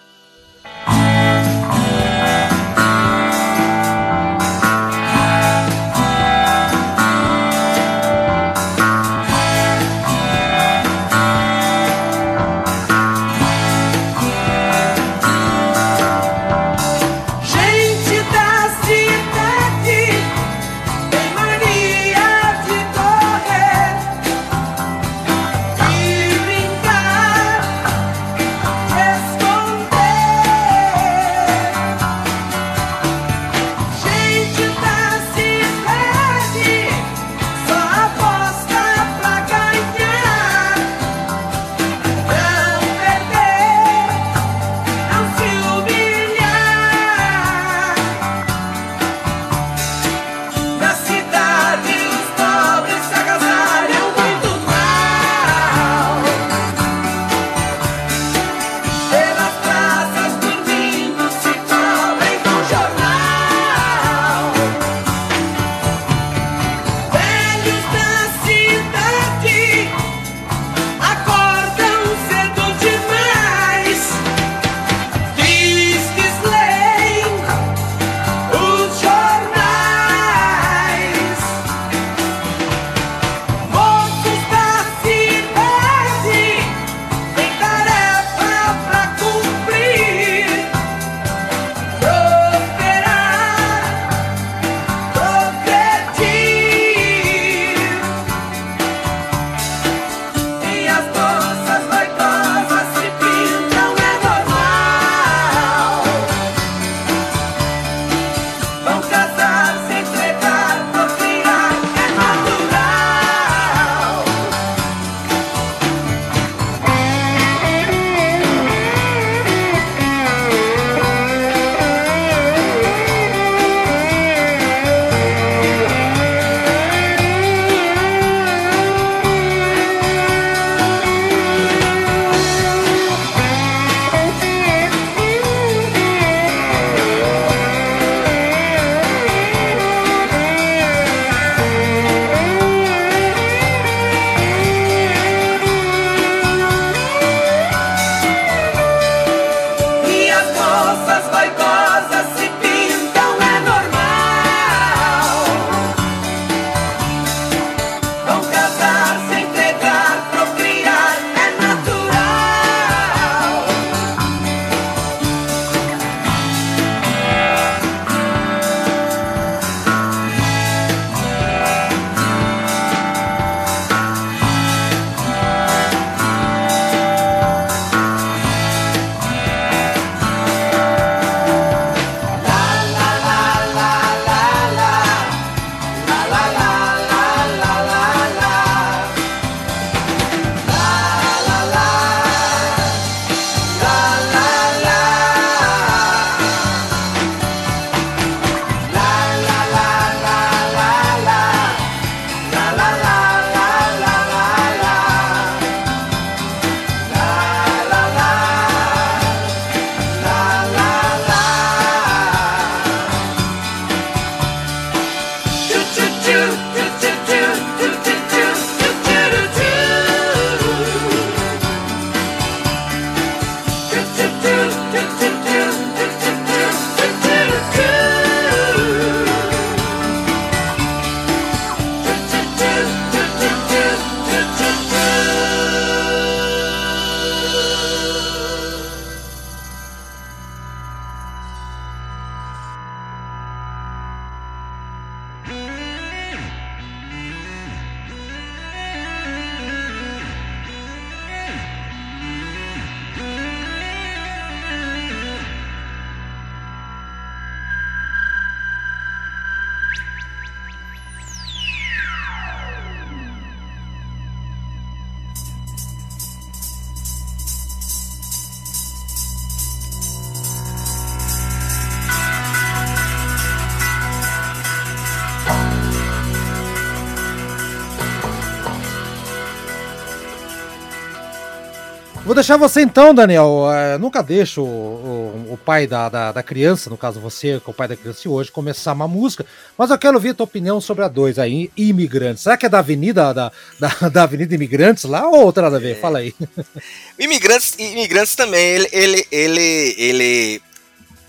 Vou deixar você então, Daniel. É, nunca deixo o, o, o pai da, da, da, criança, no caso você, que é o pai da criança de hoje, começar uma música. Mas eu quero ouvir a tua opinião sobre a 2 aí, Imigrantes. Será que é da Avenida da, da, da Avenida Imigrantes lá ou outra nada a ver? É. Fala aí. Imigrantes, imigrantes também, ele, ele, ele, ele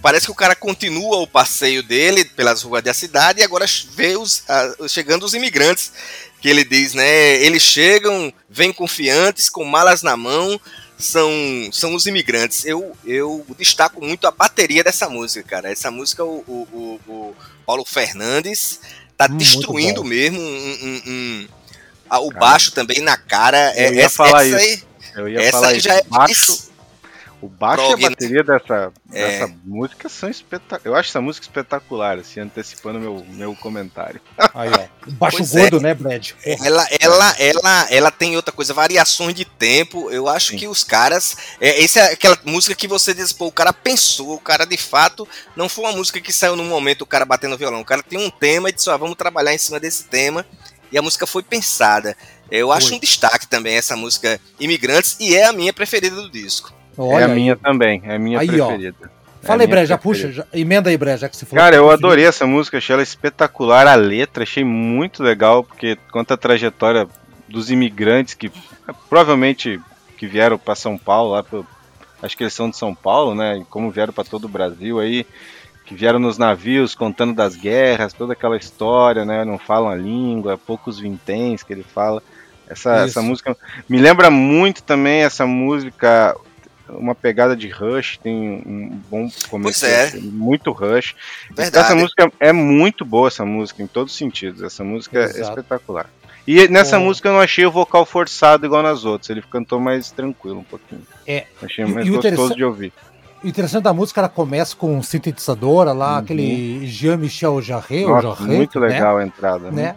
parece que o cara continua o passeio dele pelas ruas da cidade e agora vê os, chegando os imigrantes. Que ele diz, né? Eles chegam, vêm confiantes, com malas na mão, são, são os imigrantes. Eu, eu destaco muito a bateria dessa música, cara. Essa música, o, o, o Paulo Fernandes tá hum, destruindo mesmo um, um, um, ah, o baixo também na cara. Eu ia essa, falar essa isso. Aí, eu ia essa falar já isso. é baixo o baixo Prog, e a né? bateria dessa, é. dessa música são espetaculares. Eu acho essa música espetacular, assim, antecipando meu, meu comentário. Aí, ó. Baixo pois gordo, é. né, Brad? Ela, ela, ela, ela tem outra coisa, variações de tempo. Eu acho Sim. que os caras. É, essa é aquela música que você diz, pô, o cara pensou, o cara de fato não foi uma música que saiu no momento o cara batendo violão. O cara tem um tema e disse, ó, vamos trabalhar em cima desse tema. E a música foi pensada. Eu acho um destaque também essa música Imigrantes e é a minha preferida do disco. Olha é a minha aí. também, é a minha aí, preferida. É Fala aí, Bré, já puxa, já, emenda aí, Bré, já que você falou. Cara, eu adorei essa música, achei ela espetacular, a letra, achei muito legal, porque conta a trajetória dos imigrantes que provavelmente que vieram para São Paulo, lá pro, acho que eles são de São Paulo, né, e como vieram para todo o Brasil aí, que vieram nos navios contando das guerras, toda aquela história, né, não falam a língua, poucos vinténs que ele fala. Essa, essa música me lembra muito também essa música uma pegada de Rush, tem um bom começo. É. Muito Rush. Verdade. Essa música é muito boa, essa música, em todos os sentidos. Essa música é Exato. é espetacular. E nessa música eu não achei o vocal forçado igual nas outras. Ele cantou mais tranquilo um pouquinho. É. Achei mais e, gostoso de ouvir. O interessante da música, ela começa com um sintetizador lá, uhum. aquele Jean-Michel Jarre, Jarre, muito né? legal a entrada. Né? né?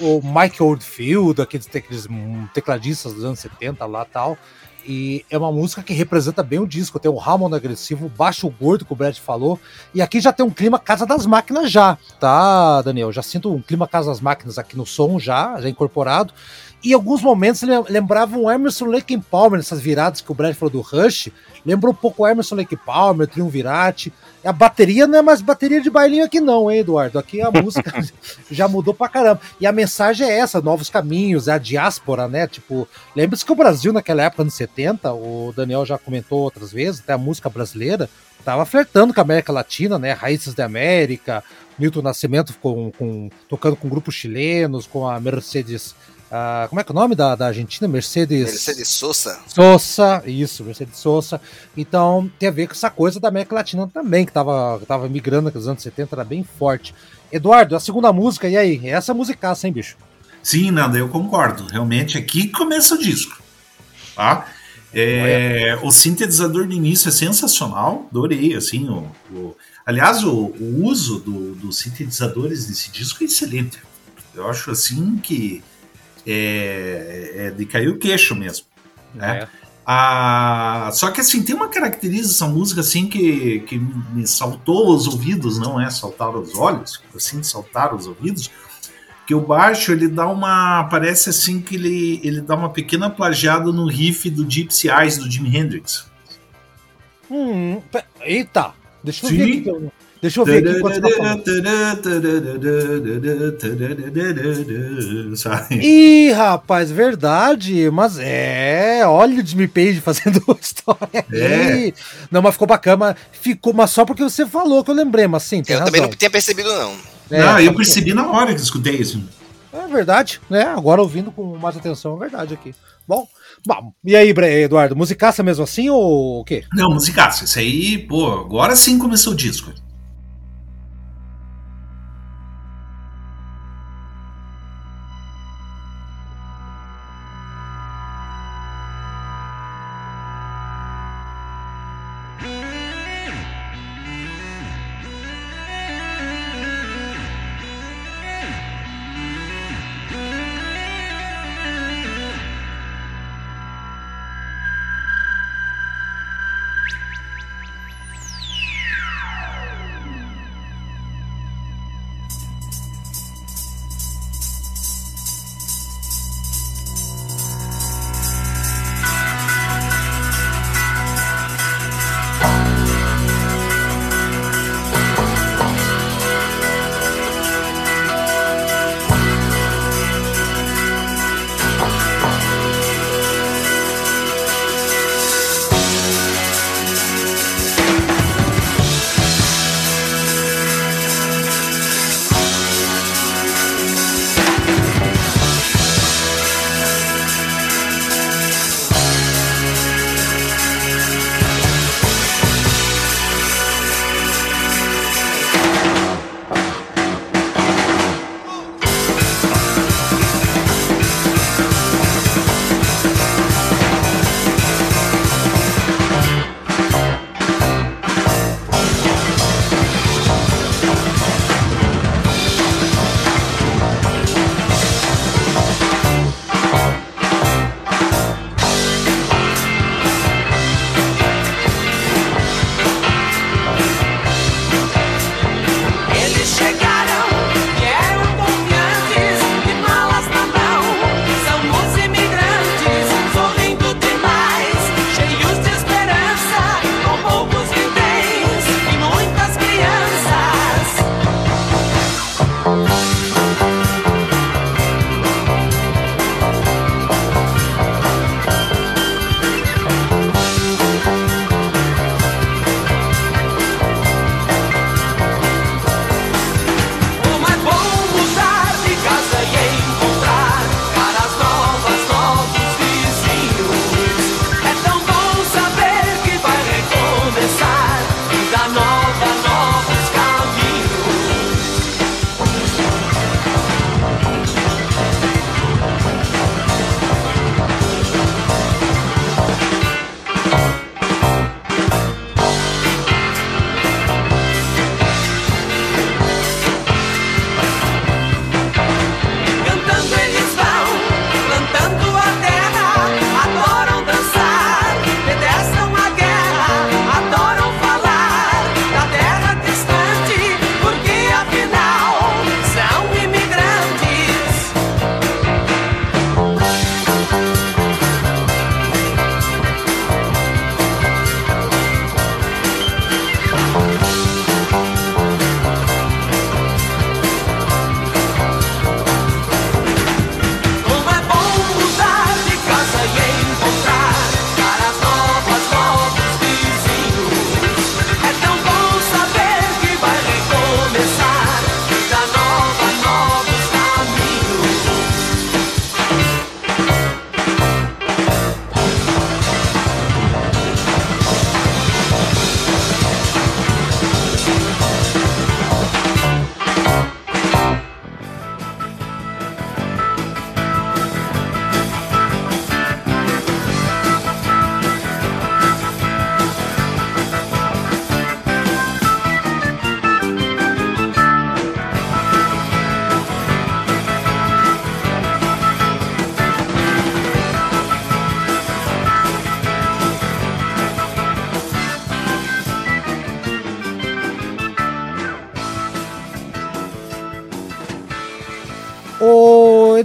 O Mike Oldfield, aqueles, aqueles tecladistas dos anos 70 lá tal. E é uma música que representa bem o disco. Tem o Hammond agressivo, baixo gordo, que o Brad falou. E aqui já tem um clima Casa das Máquinas já, tá, Daniel? Já sinto um clima Casa das Máquinas aqui no som já, já incorporado. E em alguns momentos lembravam o Emerson Lake Palmer, nessas viradas que o Brad falou do Rush. Lembra um pouco o Emerson Lake Palmer, Triunvirate. A bateria não é mais bateria de bailinho aqui, não, hein, Eduardo? Aqui a música já mudou pra caramba. E a mensagem é essa: novos caminhos, é a diáspora, né? Tipo, lembre-se que o Brasil, naquela época, anos 70, o Daniel já comentou outras vezes, até a música brasileira, tava flertando com a América Latina, né? Raízes da América, Milton Nascimento com, com, tocando com grupos chilenos, com a Mercedes Uh, como é que é o nome da, da Argentina? Mercedes. Mercedes Sosa. Sosa, isso, Mercedes Sosa. Então tem a ver com essa coisa da América Latina também, que estava tava migrando nos anos 70, era bem forte. Eduardo, a segunda música, e aí? É essa musicaça, hein, bicho? Sim, Nanda, eu concordo. Realmente aqui começa o disco. Tá? É, o sintetizador de início é sensacional, adorei, assim, o, o aliás, o, o uso dos do sintetizadores nesse disco é excelente. Eu acho assim que é, é de cair o queixo mesmo. Né? É. Ah, só que assim, tem uma característica dessa música assim que, que me saltou os ouvidos, não é saltar os olhos, assim, saltar os ouvidos, que o baixo ele dá uma. Parece assim que ele, ele dá uma pequena plagiada no riff do Gypsy Eyes do Jimi Hendrix. Hum, eita! Deixa eu Sim. ver aqui. Deixa eu ver aqui enquanto você tá falando. Ih, rapaz, verdade. Mas é. Olha o Jimmy Page fazendo história aí. Não, mas ficou bacana. mas Ficou, mas só porque você falou que eu lembrei, mas sim, tem Eu razão. também não tinha percebido, não. É, Não, eu porque- percebi na hora que escutei isso. É verdade, né? Agora ouvindo com mais atenção, é verdade aqui. Bom, bom. E aí, Eduardo, musicaça mesmo assim ou o quê? Não, musicaço. Isso aí, pô, agora sim começou o disco.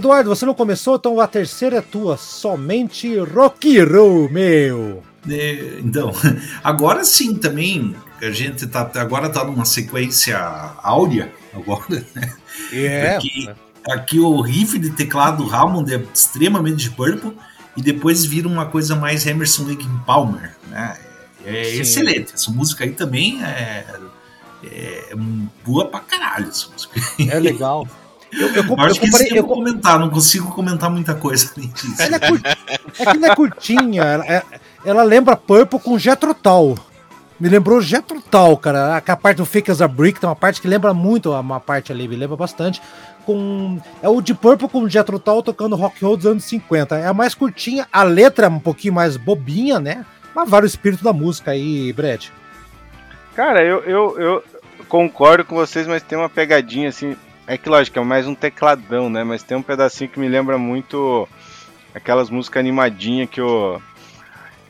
Eduardo, você não começou, então a terceira é tua. Somente rock and roll, meu. É, então, agora sim também, a gente tá, agora tá numa sequência áurea, agora, né? É. Aqui, aqui o riff de teclado do Hammond é extremamente de Purple e depois vira uma coisa mais Emerson Lake Palmer, né? É Sim. excelente. Essa música aí também é, é boa pra caralho. Essa música. É legal. Eu, eu, comp- Eu acho eu que isso comparei. que eu comentar, não consigo comentar muita coisa além disso. ela é, cur- é que ela é curtinha. Ela, é- ela lembra Purple com Jethro Tull. Me lembrou Jethro Tull, cara. A parte do Fake as a Brick tem uma parte que lembra muito uma parte ali, me lembra bastante. Com, é o de Purple com Jethro Tull tocando rock and roll dos anos 50. É a mais curtinha, a letra é um pouquinho mais bobinha, né? Mas vale o espírito da música aí, Brett. Cara, eu, eu, eu concordo com vocês, mas tem uma pegadinha assim. É que lógico, é mais um tecladão, né? Mas tem um pedacinho que me lembra muito aquelas músicas animadinhas que o.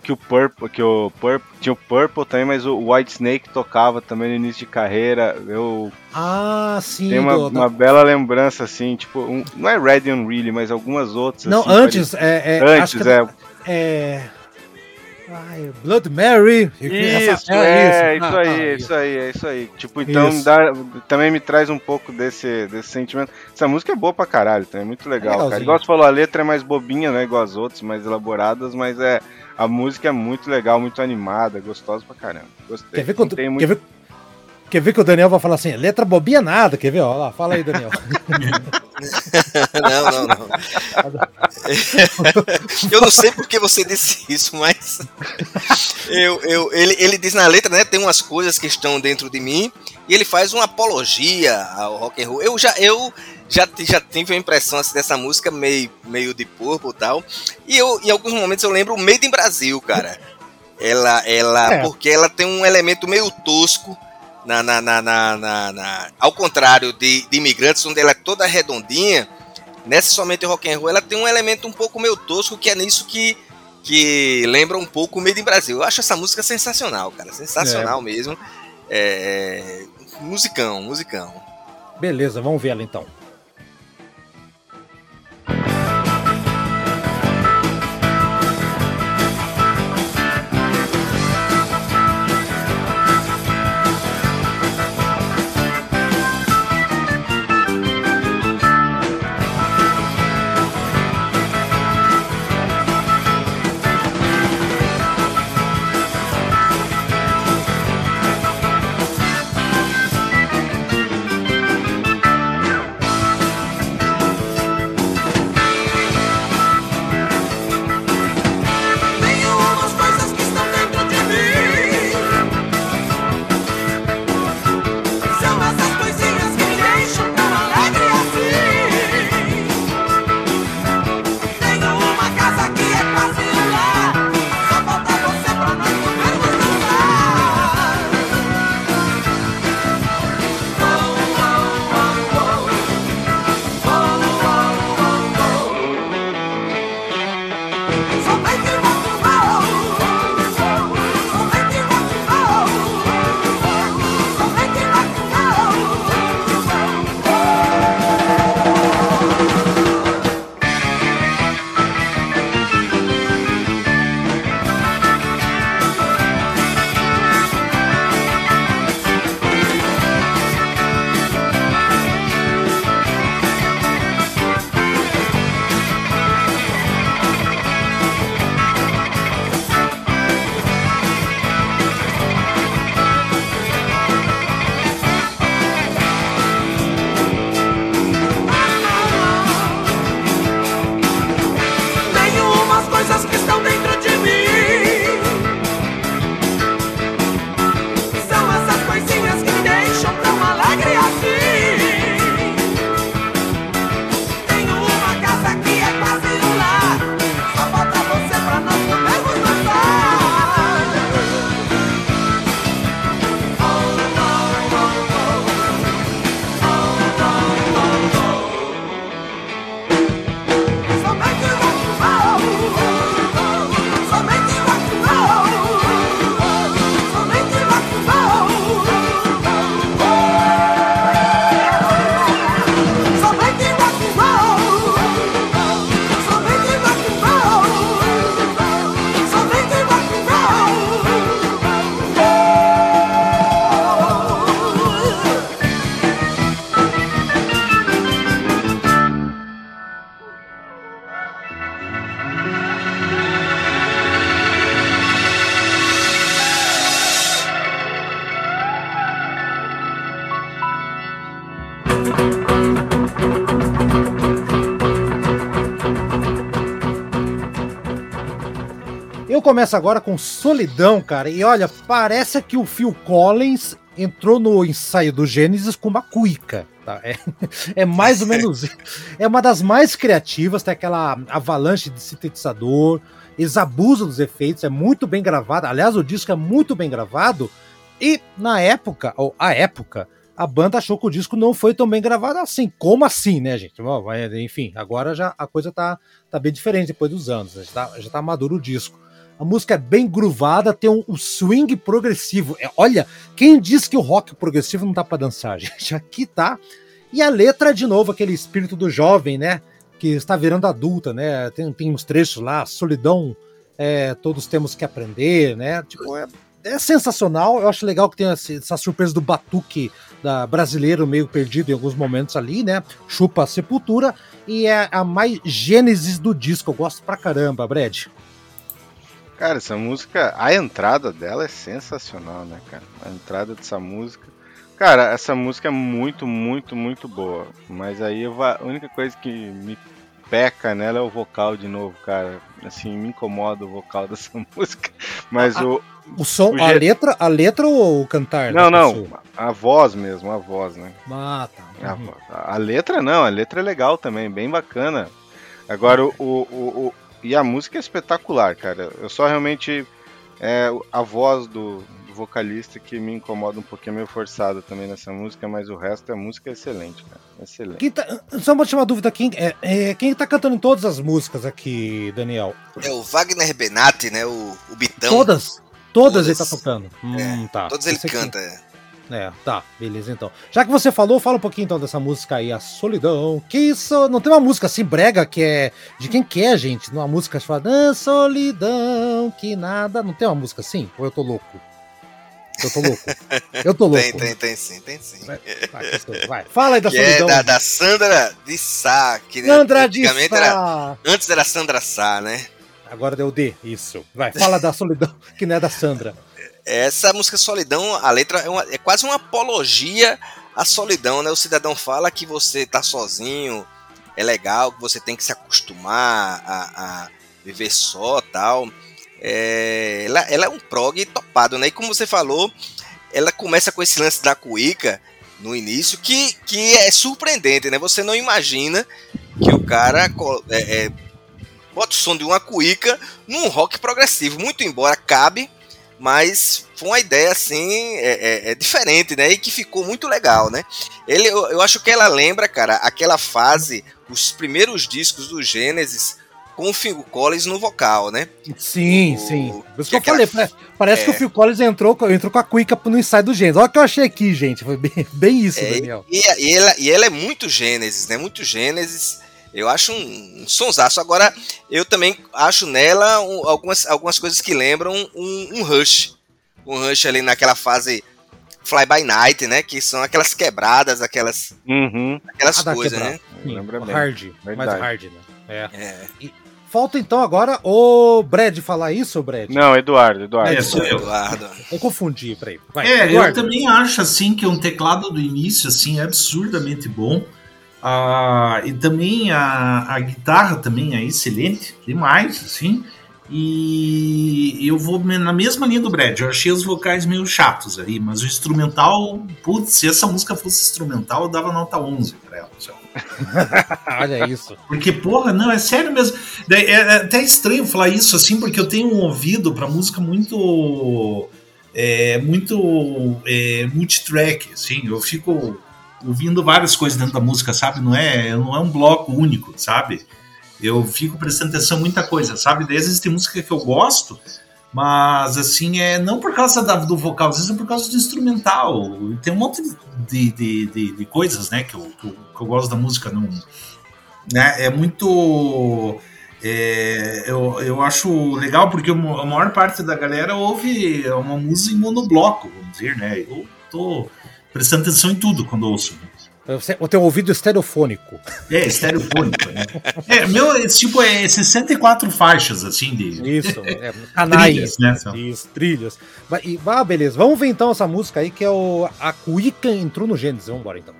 Que o Purple, que o Purple, tinha o Purple também, mas o White Snake tocava também no início de carreira. Eu Ah, sim. tenho uma, do- da- uma bela lembrança, assim, tipo, um- não é Red and Really, mas algumas outras. Não, assim, antes, é, é, Antes, que é. é. Ai, Blood Mary. Isso, Essa- é, isso, Ah, aí, tá, é isso aí, é isso aí. Tipo, então Isso. dá, também me traz um pouco desse, desse sentimento. Essa música é boa pra caralho, também, é muito legal, cara. legalzinho. Igual você falou, a letra é mais bobinha, né, igual as outras, mais elaboradas, mas é a música é muito legal, muito animada, gostosa pra caramba. Gostei. Quer ver, que o- Não tem quer, muito... ver, quer ver que o Daniel vai falar assim, letra bobinha nada, quer ver? Ó lá, fala aí, Daniel. não, não, não. eu não sei porque você disse isso, mas eu, eu, ele, ele diz na letra, né? Tem umas coisas que estão dentro de mim e ele faz uma apologia ao rock and roll. Eu já, eu já, já tive a impressão assim, dessa música meio, meio de porco e tal. E eu, em alguns momentos eu lembro o Made in Brasil, cara. Ela, ela, É. porque ela tem um elemento meio tosco. Na, na, na, na, na- ao contrário de, de imigrantes, onde ela é toda redondinha, nessa somente rock and roll, ela tem um elemento um pouco meio tosco, que é nisso que, que lembra um pouco o Made in Brasil. Eu acho essa música sensacional, cara. Sensacional mesmo. É, musicão, musicão. Beleza, vamos ver ela então. Eu começo agora com Solidão, cara. E olha, parece que o Phil Collins entrou no ensaio do Gênesis com uma cuica. Tá? É, é mais ou menos. É uma das mais criativas, tem aquela avalanche de sintetizador, eles abusam dos efeitos, é muito bem gravado. Aliás, o disco é muito bem gravado. E na época, ou a época, a banda achou que o disco não foi tão bem gravado assim. Como assim, né, gente? Enfim, agora já a coisa tá, tá bem diferente depois dos anos. Já tá, já tá maduro o disco. A música é bem groovada, tem um, um swing progressivo. É, olha, quem diz que o rock progressivo não tá para dançar, gente? Aqui tá. E a letra, de novo, aquele espírito do jovem, né? Que está virando adulta, né? Tem, tem uns trechos lá, solidão, é, todos temos que aprender, né? Tipo, é, é sensacional. Eu acho legal que tem essa, essa surpresa do batuque da brasileiro meio perdido em alguns momentos ali, né? Chupa a sepultura e é a mais gênesis do disco. Eu gosto pra caramba, Brad. Cara, essa música, a entrada dela é sensacional, né, cara? A entrada dessa música. Cara, essa música é muito, muito, muito boa. Mas aí a única coisa que me peca nela é o vocal de novo, cara. Assim, me incomoda o vocal dessa música. Mas a, o. O som, o a letra, a letra ou o cantar? Não, não, a voz mesmo, a voz, né? Ah, tá. Uhum. A, a, letra não, a letra é legal também, bem bacana. Agora o, o, o, e a música é espetacular, cara. Eu só realmente. É, a voz do, do vocalista que me incomoda um pouquinho, meio forçada também nessa música, mas o resto da música é excelente, cara. Excelente. Quem tá, só uma última dúvida: quem, é, é, quem tá cantando em todas as músicas aqui, Daniel? É o Wagner Benatti, né? O, o Bitão. Todas? Todas, todas ele tá tocando. É, hum, tá. Todos ele canta, é. É, tá, beleza então. Já que você falou, fala um pouquinho então dessa música aí, A Solidão. Que isso, não tem uma música assim brega que é. De quem que é, gente? Uma música fala, ah, solidão, que nada. Não tem uma música assim? Ou eu tô louco? Eu tô louco. Eu tô louco. tem, tem, tem sim, tem sim. Vai, vai. Fala aí da que solidão. É da, da Sandra de Sá. Que Sandra de Sá. Era, antes era Sandra Sá, né? Agora deu D, isso. Vai, fala da solidão, que não é da Sandra. Essa música Solidão, a letra é, uma, é, quase uma apologia à solidão, né? O cidadão fala que você tá sozinho, é legal, que você tem que se acostumar a, a viver só tal. É, ela, ela, é um prog topado, né? E como você falou, ela começa com esse lance da cuíca no início, que, que é surpreendente, né? Você não imagina que o cara é, é, bota o som de uma cuíca num rock progressivo, muito embora cabe mas foi uma ideia assim é, é, é, diferente, né? E que ficou muito legal, né? Ele, eu, eu, acho que ela lembra, cara, aquela fase, os primeiros discos do Gênesis com o Phil Collins no vocal, né? Sim, o, sim. Por isso que, que eu aquela... falei, parece é... que o Phil Collins entrou, entrou com a cuica no ensaio do Gênesis. Olha o que eu achei aqui, gente. Foi bem, bem isso, é, Daniel. E, e, ela, e ela é muito Gênesis, né? Muito Gênesis. Eu acho um, um sonsaço. Agora, eu também acho nela um, algumas, algumas coisas que lembram um, um Rush. Um Rush ali naquela fase Fly By Night, né? Que são aquelas quebradas, aquelas, uhum. aquelas ah, coisas, né? Lembra bem. Hard, Verdade. mais hard, né? É. é. E falta então agora o Brad falar isso, Brad? Não, Eduardo, Eduardo. É, sou eu. Eduardo. Eu confundi, peraí. Vai, é, Eduardo. eu também acho assim que um teclado do início assim é absurdamente bom. Ah, e também a, a guitarra também é excelente, demais, assim. E eu vou na mesma linha do Brad. Eu achei os vocais meio chatos aí, mas o instrumental, putz, se essa música fosse instrumental, eu dava nota 11 pra ela. Olha isso. Porque, porra, não, é sério mesmo. É, é, até estranho falar isso assim, porque eu tenho um ouvido pra música muito. É, muito é, multitrack, assim. Eu fico ouvindo várias coisas dentro da música, sabe? Não é, não é um bloco único, sabe? Eu fico prestando atenção muita coisa, sabe? Daí às tem música que eu gosto, mas assim, é não por causa da, do vocal, às vezes é por causa do instrumental. Tem um monte de, de, de, de coisas, né, que eu, que eu, que, eu, gosto da música. Não, né? É muito. É, eu, eu acho legal porque a maior parte da galera ouve uma música em monobloco, vamos dizer, né? Eu tô prestando atenção em tudo quando ouço. O teu ouvido estereofônico. É, estereofônico, né? É, meu, tipo, é 64 faixas, assim, de... Isso, é, canais. trilhas, né? Isso, trilhas. Ah, beleza. Vamos ver, então, essa música aí, que é o... A Cuica entrou no Gênesis. Vamos embora, então.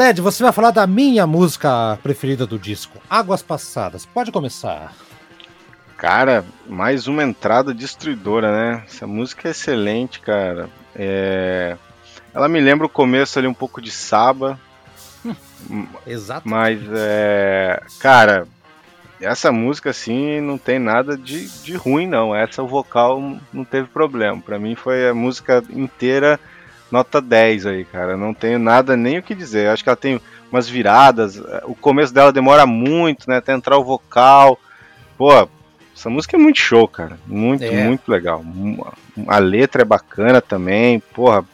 Fred, você vai falar da minha música preferida do disco, Águas Passadas. Pode começar. Cara, mais uma entrada destruidora, né? Essa música é excelente, cara. É... Ela me lembra o começo ali um pouco de Saba. Exato. Mas, é... cara, essa música assim não tem nada de, de ruim, não. Essa o vocal não teve problema. Para mim foi a música inteira nota 10 aí, cara. Não tenho nada nem o que dizer. Acho que ela tem umas viradas. O começo dela demora muito, né? Até entrar o vocal. Pô, essa música é muito show, cara. Muito, é. muito legal. A letra é bacana também. Porra,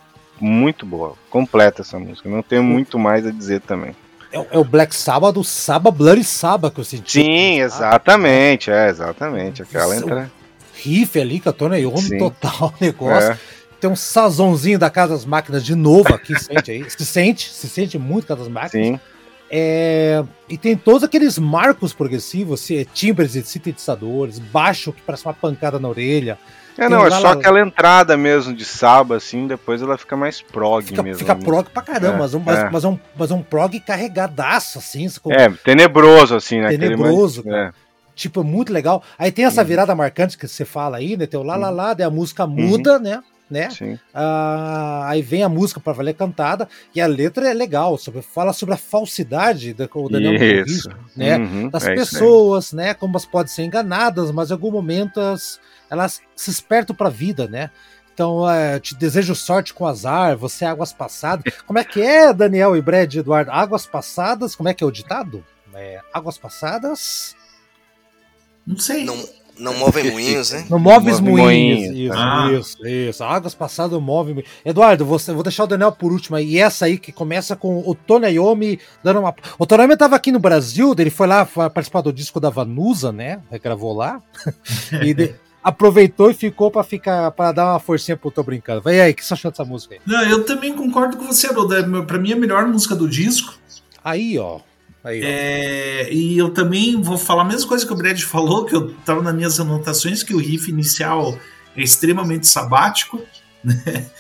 muito boa. Completa essa música. Não tenho muito mais a dizer também. É, o- é o Black Sabbath do Saba Bloody Sabbath que eu senti. Sim, exatamente, é, exatamente. Aquela entra. Riff ali, que a Tony Iommi total negócio. É, Tem um sazãozinho da Casa das Máquinas de novo aqui, sente aí. Se sente, se sente muito Casa das Máquinas. sim. É, e tem todos aqueles marcos progressivos, se- timbres e sintetizadores, baixo que parece uma pancada na orelha. É, não, é só lá- aquela entrada mesmo de saba, assim, depois ela fica mais prog Fica, mesmo. fica né? prog pra caramba, É, mas, um, mas, é. mas é um, mas é um prog carregadaço, assim, com- É, tenebroso, assim, né? Tenebroso, mais- cara. tipo, muito legal. Aí tem essa Uhum. virada marcante que você fala aí, né? Tem o lá, lá, lá, daí a música muda, né? Né? Ah, aí vem a música para valer cantada e a letra é legal, sobre, fala sobre a falsidade da o Daniel Isso. Morris, né? Uhum, das é pessoas, né? Como elas podem ser enganadas, mas em algum momento elas, elas se espertam para a vida, né? Então, é, te desejo sorte com azar, você é águas passadas. Como é que é, Daniel e Brad Eduardo? Águas passadas, como é que é o ditado? É, águas passadas. Não sei. Não, não movem moinhos, né? Não move os Move moinhos. moinhos. Isso, Ah. isso, isso. Águas passadas move moinhos. Eduardo, você, vou deixar o Daniel por último aí. E essa aí que começa com o Tony Iommi dando uma. O Tony Iommi tava aqui no Brasil, ele foi lá participar do disco da Vanusa, né? Regravou lá. e de- aproveitou e ficou pra ficar para dar uma forcinha pro Tô Brincando. Vai aí, o que você achou dessa música aí? Não, eu também concordo com você, Roda. Pra mim, é a melhor música do disco. Aí, ó. Aí. É, e eu também vou falar a mesma coisa que o Brad falou, que eu tava nas minhas anotações, que o riff inicial é extremamente sabático. né?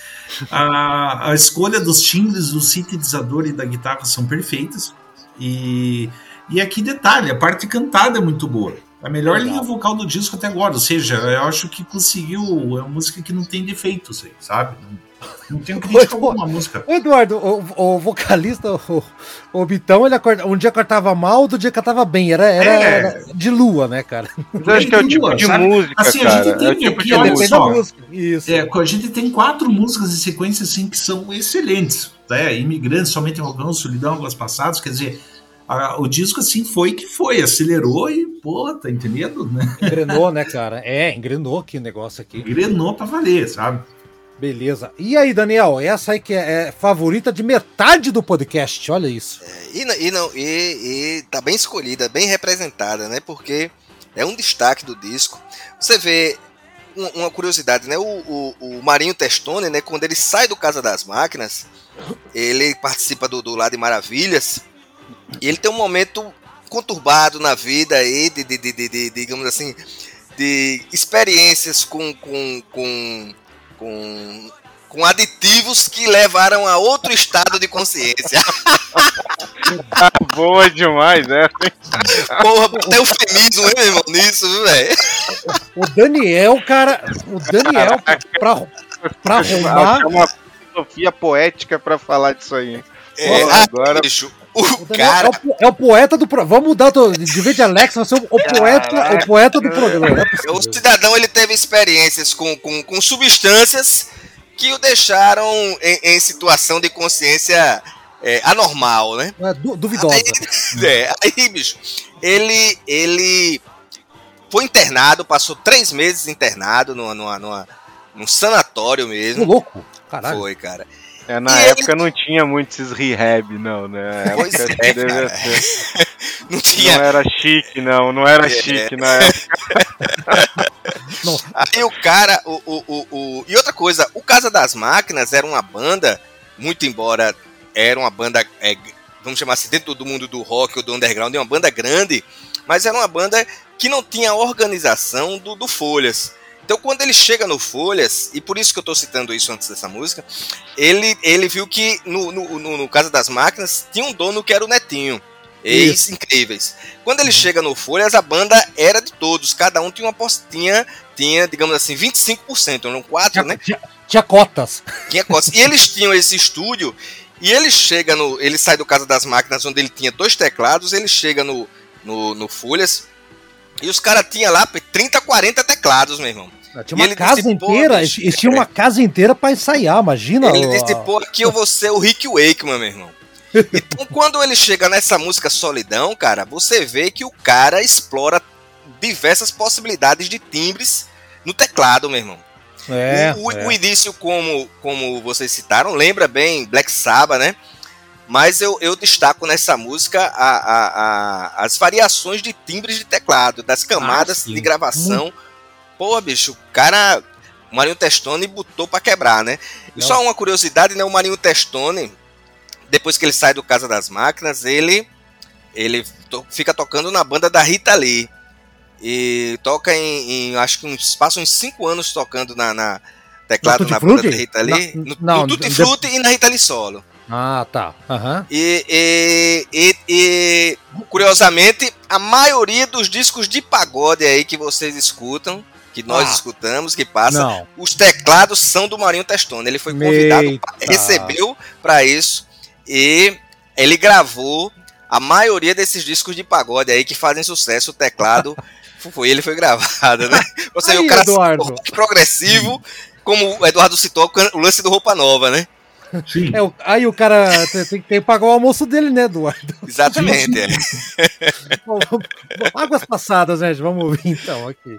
A, a escolha dos timbres do sintetizador e da guitarra são perfeitas. E, e aqui detalhe, a parte cantada é muito boa. A melhor Legal. linha vocal do disco até agora. Ou seja, eu acho que conseguiu. É uma música que não tem defeitos, sabe? Não, não tem crítica Pô, alguma à música. O Eduardo, o, o vocalista, o, o Bitão, ele acorda, um dia cantava mal, outro dia cantava bem. Era, era, É. era de lua, né, cara? Mas eu acho que é o tipo de Sabe? música, Assim, a cara. gente tem é o tipo aqui, de olha só. da música. Isso. É, a gente tem quatro músicas em sequência assim que são excelentes. Né? Imigrantes, Somente Rogão, Solidão, Águas Passadas, quer dizer, a- o disco assim foi que foi, acelerou e, pô, tá entendendo? Né? Engrenou, né, cara? É, engrenou aqui o negócio aqui. Engrenou pra valer, sabe? Beleza. E aí, Daniel, essa aí que é, é favorita de metade do podcast, olha isso. E, não- e, não, e, e tá bem escolhida, bem representada, né? Porque é um destaque do disco. Você vê um- uma curiosidade, né? O, o, o Marinho Testone, né? Quando ele sai do Casa das Máquinas, ele participa do, do Lado de Maravilhas e ele tem um momento conturbado na vida aí, de, de, de- de- digamos assim, de experiências com, com, com, com, com aditivos que levaram a outro estado de consciência. Boa demais, né? Porra, tem eufemismo, hein, meu irmão, nisso, viu, velho? O Daniel, cara, o Daniel, pra, pra arrumar. É uma filosofia poética pra falar disso aí. É, Pô, agora- bicho, O é, cara. o, po- é o poeta do pro- Vamos mudar do, de vez de Alex, vai ser o, poeta, o poeta do programa. é. O cidadão ele teve experiências com, com, com substâncias que o deixaram em, em situação de consciência é, anormal, né? É du- duvidosa. Aí, é, aí, bicho, ele, ele foi internado, passou três meses internado numa, numa, numa- num sanatório mesmo. louco. Caralho. Foi, cara. É, na E época não tinha muito esses rehab, não, né? Pois Época é, devia cara. ser- Não Não tinha. era chique, não. Não era É. chique na época. Aí o cara, o, o, o, o- E outra coisa, o Casa das Máquinas era uma banda, muito embora era uma banda, é, vamos chamar assim, dentro do mundo do rock ou do underground, é uma banda grande, mas era uma banda que não tinha a organização do, do Folhas. Então quando ele chega no Folhas, e por isso que eu tô citando isso antes dessa música, ele, ele viu que no, no, no, no Casa das Máquinas tinha um dono que era o Netinho. Ex-incríveis. Quando ele chega no Folhas, a banda era de todos. Cada um tinha uma postinha, tinha, digamos assim, 25%, eram quatro, Tinha, né? tinha- tinha cotas. Tinha cotas. E eles tinham esse estúdio, e ele chega no. Ele sai do Casa das Máquinas, onde ele tinha dois teclados, ele chega no, no, no Folhas, e os caras tinham lá 30, 40 teclados, meu irmão. Tinha E uma casa disse, inteira. bicho, Eles tinham uma casa inteira pra ensaiar, imagina. Ele disse, pô, aqui eu vou ser o Rick Wakeman, meu irmão. Então, quando ele chega nessa música Solidão, cara, você vê que o cara explora diversas possibilidades de timbres no teclado, meu irmão. É, o, o- é. o início, como, como vocês citaram, lembra bem Black Sabbath, né? Mas eu, eu destaco nessa música a, a, a, as variações de timbres de teclado, das camadas sim. de gravação. Pô, bicho, o cara. O Marinho Testone botou pra quebrar, né? E só uma curiosidade, né? O Marinho Testone, depois que ele sai do Casa das Máquinas, ele, ele to- fica tocando na banda da Rita Lee. E toca em, em- acho que uns, passa uns 5 anos tocando na, na teclado na banda da Rita Lee. Na- no, não, no Tutti de- Frutti e na Rita Lee solo. Ah, tá. Aham. E, e- e- e, curiosamente, a maioria dos discos de pagode aí que vocês escutam, que nós Ah. escutamos, que passa, Não. os teclados são do Marinho Testone. Ele foi convidado, Eita. recebeu para isso e ele gravou a maioria desses discos de pagode aí que fazem sucesso. O teclado foi ele foi gravado, né? Você vê Aí, o cara Eduardo. rock progressivo, como o Eduardo citou, o lance do roupa nova, né? Sim. É, aí o cara tem, tem- tem que pagar o almoço dele, né, Eduardo? Exatamente. é. Bom, Águas passadas, gente. Vamos ouvir então aqui.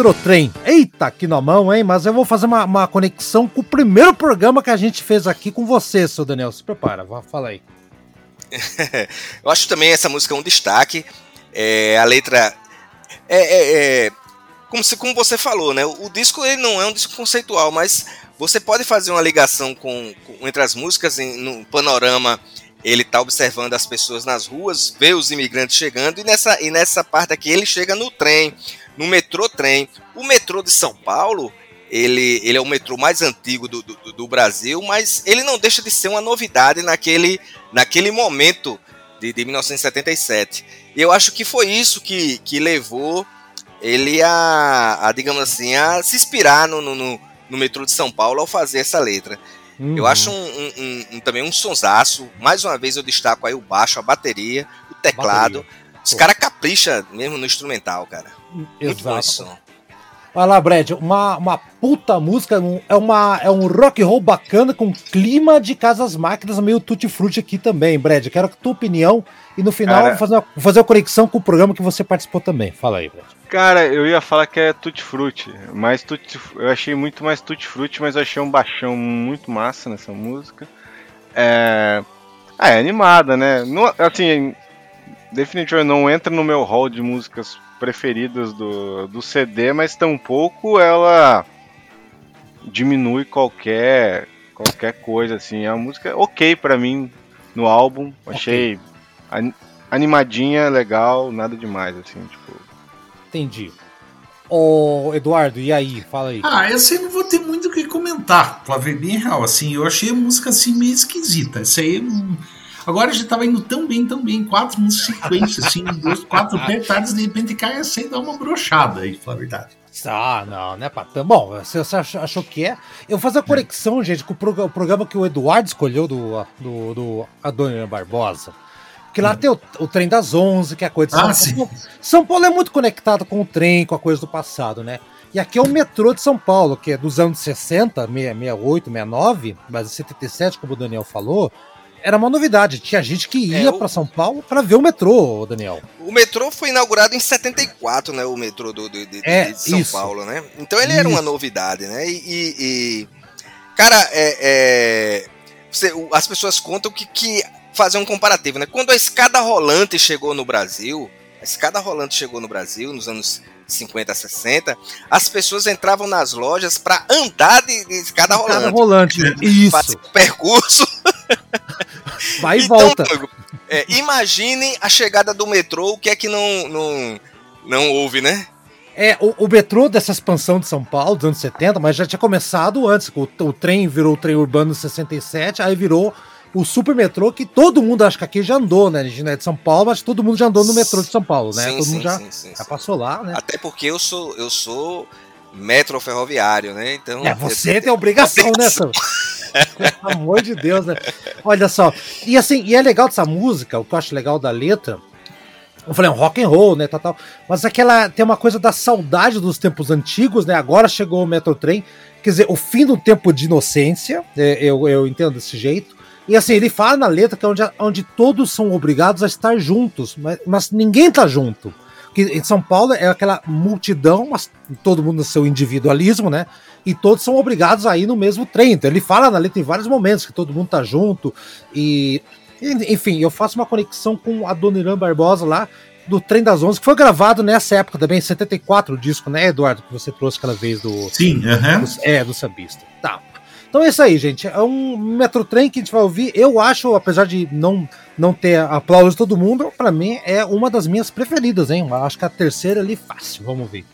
Metrotrem. Eita, aqui na mão, hein? Mas eu vou fazer uma, uma conexão com o primeiro programa que a gente fez aqui com você, seu Daniel. Se prepara, fala aí. eu acho também essa música um destaque. É, a letra é, é, é como, se, como você falou, né? O, disco ele não é um disco conceitual, mas você pode fazer uma ligação com, com entre as músicas em, no panorama. Ele tá observando as pessoas nas ruas, vê os imigrantes chegando e nessa, e nessa parte aqui ele chega no trem, no metrô trem. O metrô de São Paulo, ele, ele é o metrô mais antigo do, do, do, Brasil, mas ele não deixa de ser uma novidade naquele, naquele momento de, de 1977. E eu acho que foi isso que, que levou ele a, a, digamos assim, a se inspirar no, no, no, metrô de São Paulo ao fazer essa letra. Uhum. Eu acho um, um, um, também um sonsaço. Mais uma vez eu destaco aí o baixo, a bateria, o teclado. Bateria. Os caras capricham mesmo no instrumental, cara. Exato. Muito. Olha lá, Brad, uma, uma puta música, um, é, uma, é um rock and roll bacana com clima de casas máquinas, meio tutti-frutti aqui também, Brad. Quero a tua opinião e no final Cara, vou fazer, uma, vou fazer uma conexão com o programa que você participou também. Fala aí, Brad. Cara, eu ia falar que é Tutti Frutti, mas tutti, eu achei muito mais Tutti Frutti, mas eu achei um baixão muito massa nessa música. É, ah, é animada, né? Não, assim, definitivamente não entra no meu hall de músicas preferidas do, do CD, mas tampouco ela diminui qualquer qualquer coisa assim. A música é ok para mim no álbum, achei okay. animadinha, legal, nada demais assim, tipo. Entendi. Ô, Eduardo, e aí? Fala aí. Ah, essa aí não vou ter muito o que comentar, pra ver bem real. Assim, eu achei a música assim meio esquisita. Essa aí. Agora já tava indo tão bem, tão bem, quatro músicas sequência, assim, dois, quatro apertados, de repente cai assim dá uma brochada aí, pra verdade. Ah, não, né, Patão? Bom, você achou que é? Eu vou fazer a conexão, gente, com o programa que o Eduardo escolheu do, do, do Adônia Barbosa. Porque lá hum. tem o, o, trem das 11, que é a coisa de ah, São Paulo. São Paulo é muito conectado com o trem, com a coisa do passado, né? E aqui é o metrô de São Paulo, que é dos anos 60, 68, 69, mas em 77, como o Daniel falou, era uma novidade. Tinha gente que ia é, o... para São Paulo para ver o metrô, Daniel. O metrô foi inaugurado em 74, né? O metrô do, do, de, é, de São isso. Paulo, né? Então ele isso. era uma novidade, né? E, e, e cara, é, é, você, as pessoas contam que, que fazer um comparativo, né? Quando a escada rolante chegou no Brasil, a escada rolante chegou no Brasil nos anos 50, 60, as pessoas entravam nas lojas para andar de, de escada, escada rolante. rolante. Isso. Fazer percurso. Vai e então, volta. É, imagine a chegada do metrô, o que é que não, não, não houve, né? É, o, o, metrô dessa expansão de São Paulo, dos anos 70, mas já tinha começado antes. O, o trem virou o trem urbano em 67, aí virou o super metrô que todo mundo acho que aqui já andou, né? A gente não é de São Paulo, mas todo mundo já andou no metrô de São Paulo, né? Sim, todo sim, mundo já, sim, já passou lá, né? Até porque eu sou eu sou metro ferroviário, né? Então é, você eu, tem obrigação, né, Pelo amor de Deus, né? Olha só. E assim, e é legal dessa música, o que eu acho legal da letra. Eu falei, é um rock and roll, né, tal, tal. Mas aquela tem uma coisa da saudade dos tempos antigos, né? Agora chegou o Metro Trem, quer dizer, o fim do tempo de inocência, é, eu, eu entendo desse jeito. E assim, ele fala na letra que é onde, onde todos são obrigados a estar juntos, mas, mas ninguém tá junto. Porque em São Paulo é aquela multidão, mas todo mundo no seu individualismo, né? E todos são obrigados a ir no mesmo trem. Então ele fala na letra em vários momentos que todo mundo tá junto. E. Enfim, eu faço uma conexão com a Dona Irã Barbosa lá, do Trem das Onze, que foi gravado nessa época também, em 74, o disco, né, Eduardo, que você trouxe aquela vez do. Sim, uh -huh. do, é, do sambista. Então é isso aí, gente. É um Metrotrem que a gente vai ouvir. Eu acho, apesar de não, não ter aplausos de todo mundo, para mim é uma das minhas preferidas, hein? Acho que a terceira ali fácil. Vamos ver.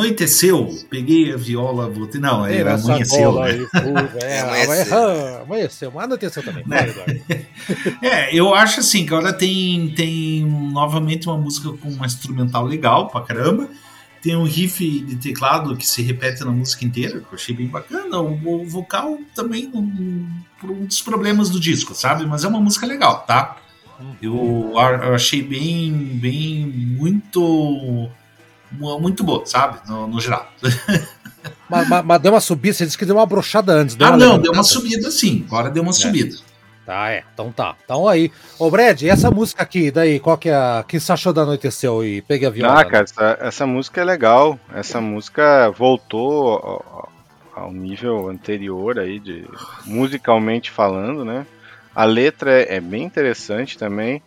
Anoiteceu, peguei a viola, voltei. Não, era Essa amanheceu. né? aí, pô, é, Amanheceu. amanheceu. Amanheceu, mas anoiteceu também. Eduardo. É, eu acho assim, que agora tem, tem novamente uma música com uma instrumental legal pra caramba. Tem um riff de teclado que se repete na música inteira, que eu achei bem bacana. O, o vocal também um, um dos problemas do disco, sabe? Mas é uma música legal, tá? Eu, a- eu achei bem, bem, muito, muito boa, sabe? No, no geral. mas, mas- mas deu uma subida, você disse que deu uma brochada antes. Ah, uma não, deu levantada? uma subida sim. Agora deu uma subida. Tá, é. Então tá. Então aí. Ô, Brad, e essa música aqui, daí, qual que é a. que você achou da Anoiteceu e peguei a viola? Ah, cara, essa, essa música é legal. Essa música voltou ao, ao nível anterior aí, de musicalmente falando, né? A letra é, é bem interessante também,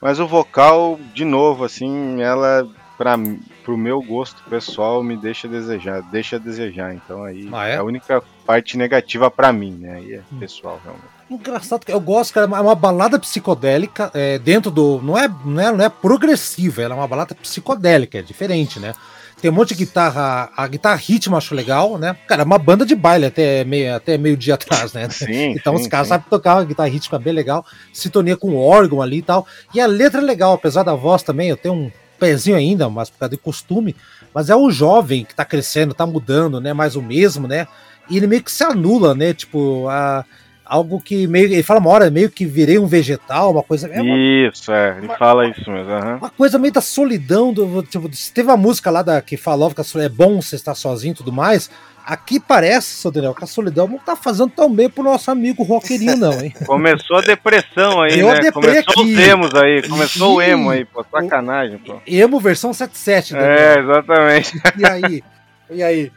mas o vocal, de novo, assim, ela, para pro meu gosto pessoal, me deixa a desejar, deixa a desejar. Então aí Ah, é? a única parte negativa pra mim, né? Aí é pessoal, realmente. Engraçado que eu gosto, cara, é uma balada psicodélica é, dentro do. Não é, não, é, não é progressiva, ela é uma balada psicodélica, é diferente, né? Tem um monte de guitarra. A guitarra ritmo eu acho legal, né? Cara, é uma banda de baile até meio, até meio dia atrás, né? Sim, Então sim, os caras sabem tocar uma guitarra rítmica bem legal, sintonia com órgão ali e tal. E a letra é legal, apesar da voz também, eu tenho um pezinho ainda, mas por causa de costume. Mas é o jovem que tá crescendo, tá mudando, né? Mais o mesmo, né? E ele meio que se anula, né? Tipo, a, algo que meio. Ele fala uma hora, meio que virei um vegetal, uma coisa. É uma, Isso, é, ele fala isso mesmo. aham. uma coisa meio da solidão. Do, tipo, teve uma música lá da, que falava que é bom você estar sozinho e tudo mais. Aqui parece, seu Daniel, que a solidão não tá fazendo tão bem pro nosso amigo roqueirinho, não, hein? Começou a depressão aí, Eu né? Começou aqui. os emos aí, começou o emo aí, pô, sacanagem, pô. Emo versão 77, Daniel. É, exatamente. E aí? E aí?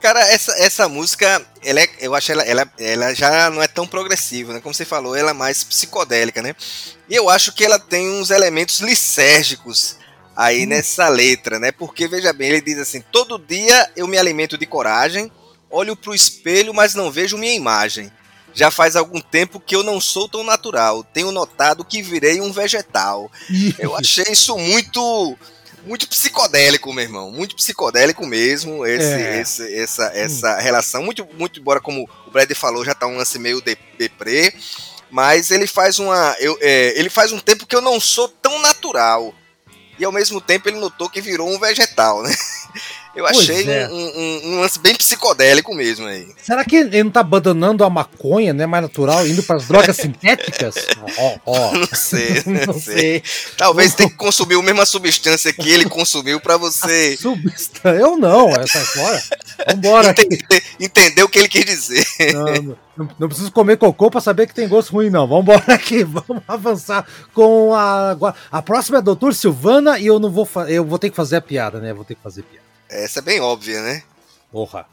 Cara, essa, essa música, ela é- eu acho ela, ela, ela já não é tão progressiva, né? Como você falou, ela é mais psicodélica, né? E eu acho que ela tem uns elementos lisérgicos aí nessa letra, né? Porque, veja bem, ele diz assim: todo dia eu me alimento de coragem, olho pro espelho, mas não vejo minha imagem. Já faz algum tempo que eu não sou tão natural. Tenho notado que virei um vegetal. Eu achei isso muito muito psicodélico, meu irmão. Muito psicodélico mesmo, esse, É. esse- essa, essa relação. Muito, muito, embora, como o Brad falou, já tá um lance meio de, deprê. Mas ele faz uma. Eu, é, ele faz um tempo que eu não sou tão natural. E ao mesmo tempo ele notou que virou um vegetal, né? Eu Pois achei é. um, um- um lance bem psicodélico mesmo aí. Será que ele não tá abandonando a maconha, né? Mais natural, indo pras drogas sintéticas? Ó, ó. Não sei, não, Não sei. sei. Talvez tenha que consumir a mesma substância que ele consumiu pra você Substância. Eu não, essa fora. Vambora entender, entender o que ele quis dizer. Não, não, não preciso comer cocô pra saber que tem gosto ruim, não. Vambora aqui, vamos avançar com a. A próxima é a doutor Silvana e eu não vou Eu vou ter que fazer a piada, né? Vou ter que fazer piada. Essa é bem óbvia, né? Porra.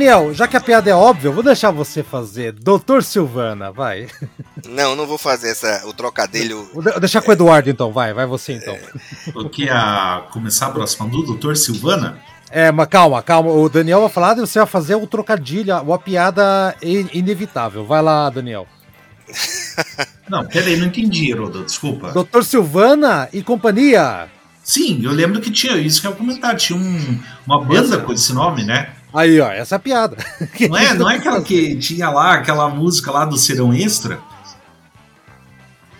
Daniel, já que a piada é óbvia, eu vou deixar você fazer. Doutor Silvana, vai. Não, não vou fazer essa, o trocadilho. Vou de- deixar com o Eduardo então, vai, vai você então. Eu queria começar a próxima do Doutor Silvana. É, mas calma, calma. O Daniel vai falar e você vai fazer o trocadilho, uma piada in- inevitável. Vai lá, Daniel. Não, peraí, não entendi, Herodo, desculpa. Doutor Silvana e companhia. Sim, eu lembro que tinha isso que eu ia comentar, tinha um- uma banda com esse nome, né? Aí, ó, essa é a piada. Não é, não é aquela que tinha lá, aquela música lá do Serão Extra?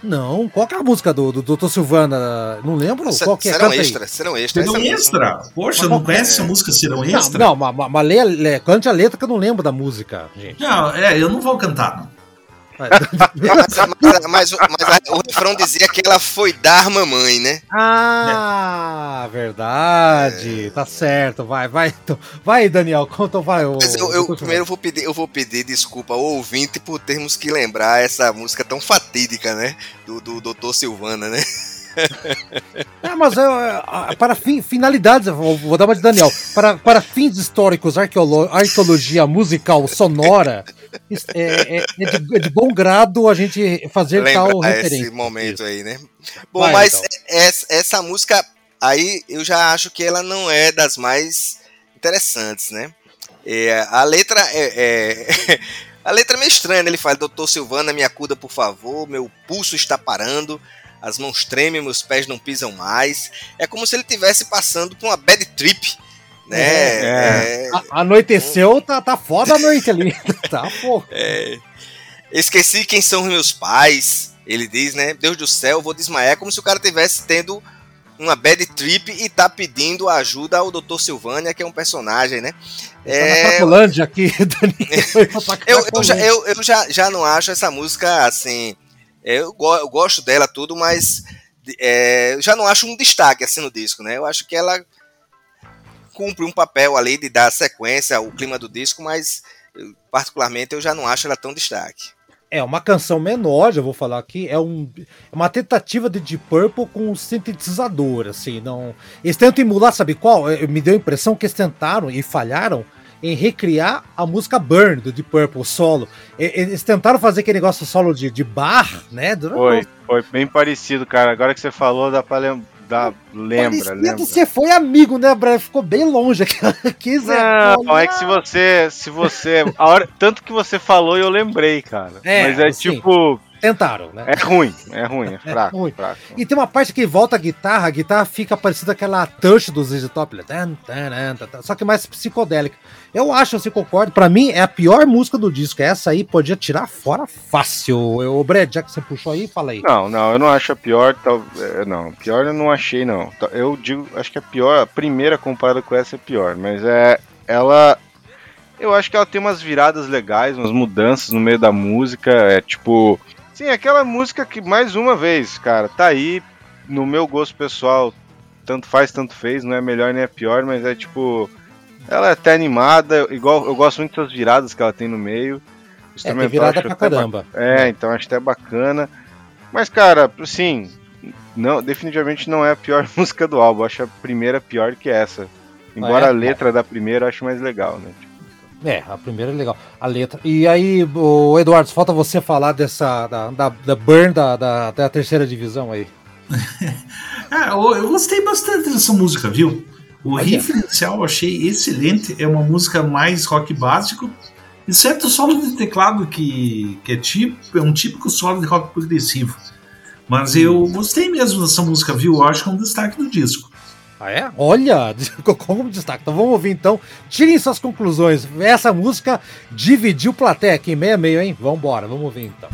Não, qual que é a música do, do Doutor Silvana? Não lembro? Se- Qual que é? serão aí. extra, serão extra. Serão música. Extra? Poxa, não conhece essa música Serão Extra? Não, não, mas, mas, mas lê, lê, cante a letra que eu não lembro da música, gente. Não, é, eu não vou cantar, não. Mas, mas- mas o- mas o refrão dizia que ela foi dar mamãe, né? Ah, verdade. Tá certo. Vai, vai. Então, vai, Daniel. Conta, vai. eu, eu- doutor primeiro eu vou pedir, eu vou pedir desculpa ao ouvinte por termos que lembrar essa música tão fatídica, né? Do, do Dr. Silvana, né? É, mas é, é, para finalidades, vou, dar uma de Daniel. Para, para fins históricos, arqueolo- arqueologia musical sonora, é, é- é de, é de bom grado a gente fazer tal Lembrar referência. esse momento aí, né? Bom, Vai, mas então. essa, essa música aí eu já acho que ela não é das mais interessantes, né? É, a letra é, é- a letra é meio estranha, né? Ele fala, doutor Silvana, me acuda por favor, meu pulso está parando. As mãos tremem, meus pés não pisam mais. É como se ele estivesse passando por uma bad trip, né? É. É, A- Anoiteceu, tá, tá foda a noite ali. tá, pô. é, esqueci quem são os meus pais. Ele diz, né? Deus do céu, eu vou desmaiar. É como se o cara estivesse tendo uma bad trip e tá pedindo ajuda ao Dr. Silvânia, que é um personagem, né? Tá É, na Cracolândia aqui, Daniel. Eu, eu, já, eu, eu já, já não acho essa música assim. Eu, go- eu gosto dela tudo, mas é, já não acho um destaque assim no disco, né? Eu acho que ela cumpre um papel ali de dar sequência ao clima do disco, mas particularmente eu já não acho ela tão destaque. É uma canção menor, já vou falar aqui. É, um, é uma tentativa de Deep Purple com um sintetizador, assim. Não, eles tentam emular, sabe qual? É, Me deu a impressão que eles tentaram e falharam em recriar a música Burn do Deep Purple, solo. Eles tentaram fazer aquele negócio solo de, de bar, né? Foi, foi bem parecido, cara. Agora que você falou, dá pra lem dá, lembra, lembra. que você foi amigo, né, Brian? Ficou bem longe aqui. Não, é que se você. Se você. A hora, tanto que você falou eu lembrei, cara. É, Mas é assim. tipo. Tentaram, né? É ruim, é ruim, é fraco. ruim. fraco. E tem uma parte que volta a guitarra, a guitarra fica parecida aquela touch do ZZ Top, né? Só que mais psicodélica. Eu acho, você concorda, pra mim é a pior música do disco. Essa aí podia tirar fora fácil. O Brad, já que você puxou aí, fala aí. Não, não, eu não acho a pior. Tal, é, não, pior eu não achei, não. Eu digo, acho que a pior, a primeira comparada com essa é pior, mas é. Ela. Eu acho que ela tem umas viradas legais, umas mudanças no meio da música. É tipo. Sim, aquela música que, mais uma vez, cara, tá aí. No meu gosto pessoal, tanto faz, tanto fez, não é melhor nem é pior, mas é tipo. Ela é até animada, igual eu gosto muito das viradas que ela tem no meio. É, tem virada acho pra até ba- caramba. é, então acho até bacana. Mas, cara, assim, não, definitivamente não é a pior música do álbum. Acho a primeira pior que essa. Embora é? a letra da primeira eu acho mais legal, né? É, a primeira é legal. A letra. E aí, o Eduardo, falta você falar dessa. da, da, da Burn da, da, da terceira divisão aí. Ah, eu, gostei bastante dessa música, viu? O Olha. riff inicial eu achei excelente. É uma música mais rock básico. Exceto o solo de teclado, que, que é, tipo, é um típico solo de rock progressivo. Mas eu gostei mesmo dessa música, viu? Eu acho que é um destaque do disco. Ah, é? Olha, como destaque. Então vamos ouvir então. Tirem suas conclusões. Essa música dividiu plateia aqui, meio a meio, hein? Vambora, vamos ouvir então.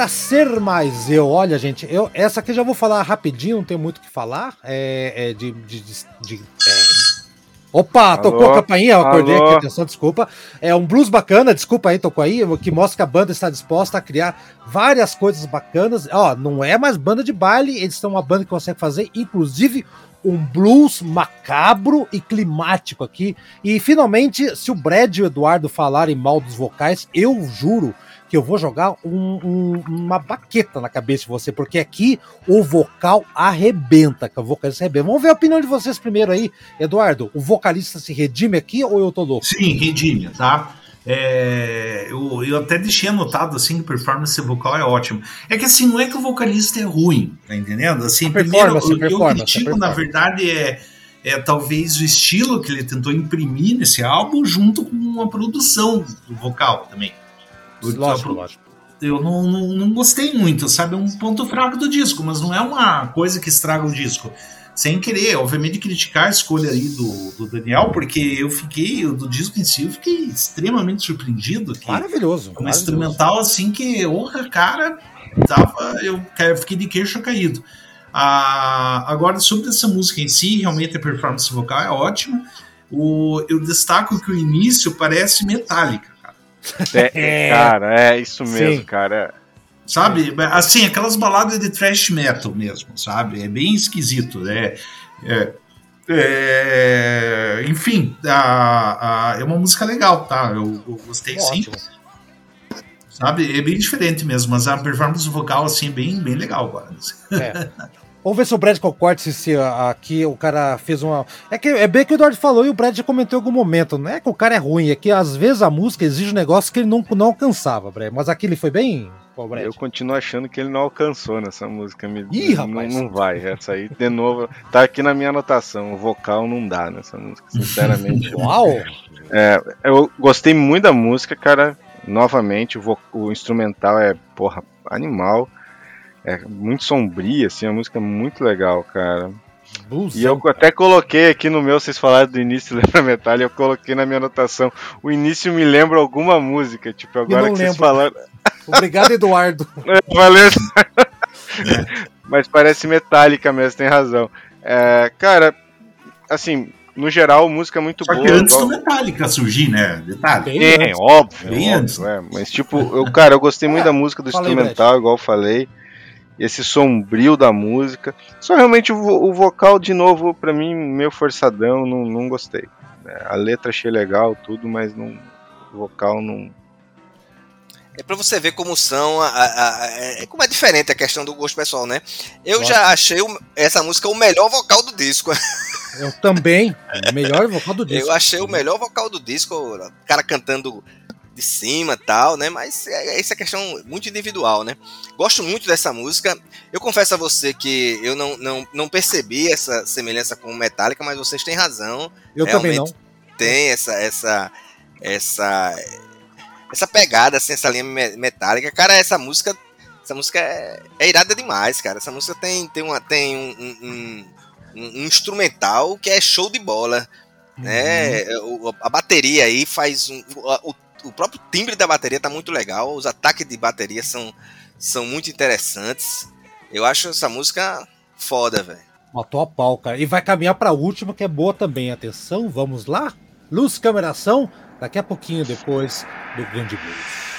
Pra ser mais eu, olha, gente, eu, essa aqui já vou falar rapidinho, não tem muito o que falar. É, é de. de, de- de- é. Opa, Alô? tocou a campainha, eu acordei Alô? aqui, atenção, desculpa. É um blues bacana, desculpa aí, tocou aí, que mostra que a banda está disposta a criar várias coisas bacanas. Ó, não é mais banda de baile, eles são uma banda que consegue fazer, inclusive, um blues macabro e climático aqui. E finalmente, se o Brad e o Eduardo falarem mal dos vocais, eu juro que eu vou jogar um- um- uma baqueta na cabeça de você, porque aqui o vocal arrebenta, que o vocalista arrebenta. Vamos ver a opinião de vocês primeiro aí. Eduardo, o vocalista se redime aqui ou eu tô louco? Sim, redime, tá? É, eu, eu até deixei anotado assim que a performance vocal é ótima. É que assim, não é que o vocalista é ruim, tá entendendo? Assim, A primeiro, performance, eu, eu performance, critico, na verdade, é, é talvez o estilo que ele tentou imprimir nesse álbum junto com a produção do vocal também. Lógico, lógico. eu não, não, não gostei muito, sabe? É um ponto fraco do disco, mas não é uma coisa que estraga o disco. Sem querer, obviamente, criticar a escolha aí do, do Daniel, porque eu fiquei, do disco em si, eu fiquei extremamente surpreendido. Que Maravilhoso. é maravilhoso. instrumental assim que, honra, cara, tava, eu fiquei de queixo caído. Ah, agora, sobre essa música em si, realmente a performance vocal é ótima. O, eu destaco que o início parece metálica, cara. É, cara, é isso mesmo, Sim. cara. Sabe? Assim, aquelas baladas de thrash metal mesmo, sabe? É bem esquisito. É, é, é, enfim, a- a- é uma música legal, tá? Eu, eu gostei sim. Ótimo. Sabe? É bem diferente mesmo, mas a performance vocal, assim, é bem, bem legal agora. É. Vamos ver se o Brad concorda se, se ah, aqui o cara fez uma. É que é bem que o Eduardo falou e o Brad já comentou em algum momento. Não é que o cara é ruim, é que às vezes a música exige um negócio que ele não, não alcançava, Brad. Mas aqui ele foi bem, Pô, Brad. Eu continuo achando que ele não alcançou nessa música. Me, Ih, não, rapaz. não vai. Essa aí, de novo, tá aqui na minha anotação. O vocal não dá nessa música, sinceramente. Uau! Eu gostei muito da música, cara. Novamente, o, vo- o instrumental é, porra, animal. É muito sombria, assim, a música é muito legal, cara. E eu até coloquei aqui no meu, vocês falaram do início, lembra Metal, eu coloquei na minha anotação. O início me lembra alguma música, tipo, agora não que vocês lembro. falaram. Obrigado, Eduardo. É, Valeu. Mas parece metálica mesmo, tem razão. É, cara, assim, no geral, música é muito Só boa. que antes igual- do Metallica surgir, né? Detalhe. Bem Tem, antes. óbvio, Bem óbvio, antes. é. Mas tipo, eu, cara, eu gostei muito da música do instrumental, igual eu falei. Esse sombrio da música. Só realmente o, o vocal, de novo, pra mim, meio forçadão, não, não gostei. É, a letra achei legal, tudo, mas não, o vocal não. É pra você ver como são, a, a- a- é- como é diferente a questão do gosto pessoal, né? Eu Nossa. já achei o- essa música o melhor vocal do disco. Eu também. O melhor vocal do disco. Eu achei o melhor vocal do disco, o cara cantando de cima tal, né? Mas é, essa é questão muito individual, né? Gosto muito dessa música. Eu confesso a você que eu não, não, não percebi essa semelhança com Metallica, mas vocês têm razão. Eu também não. realmente. Tem essa essa essa essa pegada assim, essa linha me- metálica. Cara, essa música essa música é, é irada demais, cara. Essa música tem tem uma tem um, um- um- um instrumental que é show de bola né? O- a bateria aí faz um, o, o próprio timbre da bateria tá muito legal, os ataques de bateria são, são muito interessantes. Eu acho essa música foda, velho. Matou a pau, cara. E vai caminhar pra última, que é boa também. Atenção, vamos lá? Luz, câmera, ação. Daqui a pouquinho depois do grande blues.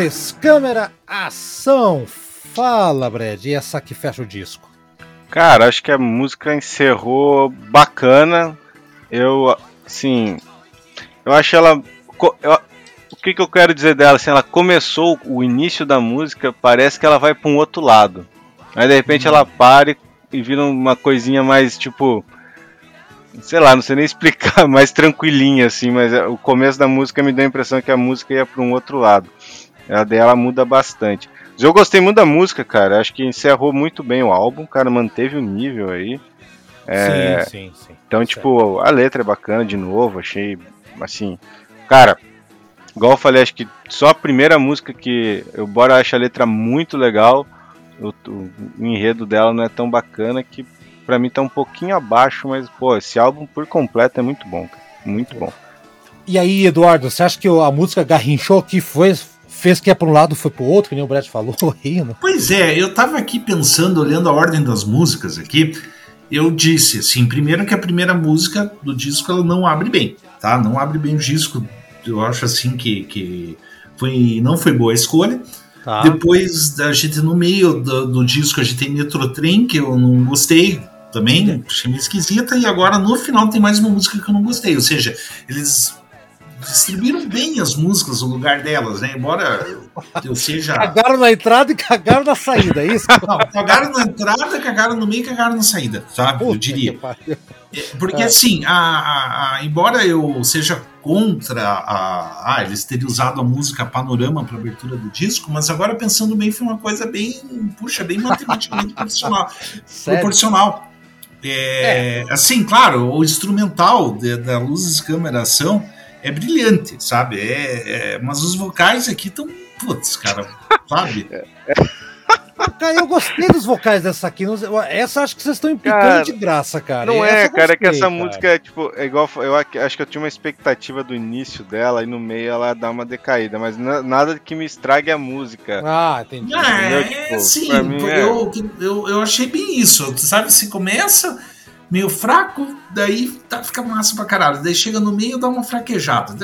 Luzes, câmera, ação. Fala, Brad. E essa que fecha o disco? Cara, acho que a música encerrou bacana. Eu, assim, eu acho ela. eu- o que, que eu quero dizer dela? Assim, ela começou o início da música, parece que ela vai para um outro lado. Aí de repente ela para e, e vira uma coisinha mais tipo. Sei lá, não sei nem explicar, mais tranquilinha assim, mas é, o começo da música me deu a impressão que a música ia para um outro lado. A dela muda bastante. Mas Eu gostei muito da música, cara. Acho que encerrou muito bem o álbum, cara, manteve o nível aí. É, Sim, sim, sim. Então, Certo. tipo, a letra é bacana de novo, achei assim. Cara, igual eu falei, acho que só a primeira música que eu bora acho a letra muito legal. O, o- o enredo dela não é tão bacana que pra mim tá um pouquinho abaixo, mas pô, esse álbum por completo é muito bom, cara. Muito bom. E aí, Eduardo, você acha que a música garrinchou que foi, fez que ia pra um lado foi pro outro, que nem o Brad falou, rindo? Pois é, eu tava aqui pensando, olhando a ordem das músicas aqui, eu disse, assim, primeiro que a primeira música do disco ela não abre bem, tá? Não abre bem o disco, eu acho assim que, que foi, não foi boa a escolha. Tá. Depois a gente no meio do, do disco a gente tem Metrotrem, que eu não gostei também, achei meio esquisita, e agora no final tem mais uma música que eu não gostei, ou seja, eles distribuíram bem as músicas no lugar delas, né? Embora eu seja. Cagaram na entrada e cagaram na saída, é isso? Não, cagaram na entrada, cagaram no meio e cagaram na saída, sabe? Eu diria. pariu. Porque É. assim, a, a- a- embora eu seja contra a, ah, eles terem usado a música Panorama para abertura do disco, mas agora pensando bem, foi uma coisa bem, puxa, bem matematicamente profissional, proporcional. É, Assim, claro, o instrumental de- da Luzes, Câmera, Ação é brilhante, sabe? É, é- mas os vocais aqui estão, putz, cara, sabe? Ah, Cara, eu gostei dos vocais dessa aqui. Essa acho que vocês estão implicando Cara, de graça, cara. Não Essa é, eu cara, é que gostei, essa cara. música é tipo, é igual eu ac- acho que eu tinha uma expectativa do início dela e no meio ela dá uma decaída, mas na- nada que me estrague a música. Ah, entendi. É, Entendeu? é Tipo, sim, mim é- eu, eu, eu achei bem isso. Tu sabe, se começa meio fraco, daí tá, fica massa pra caralho. Daí chega no meio dá uma fraquejada.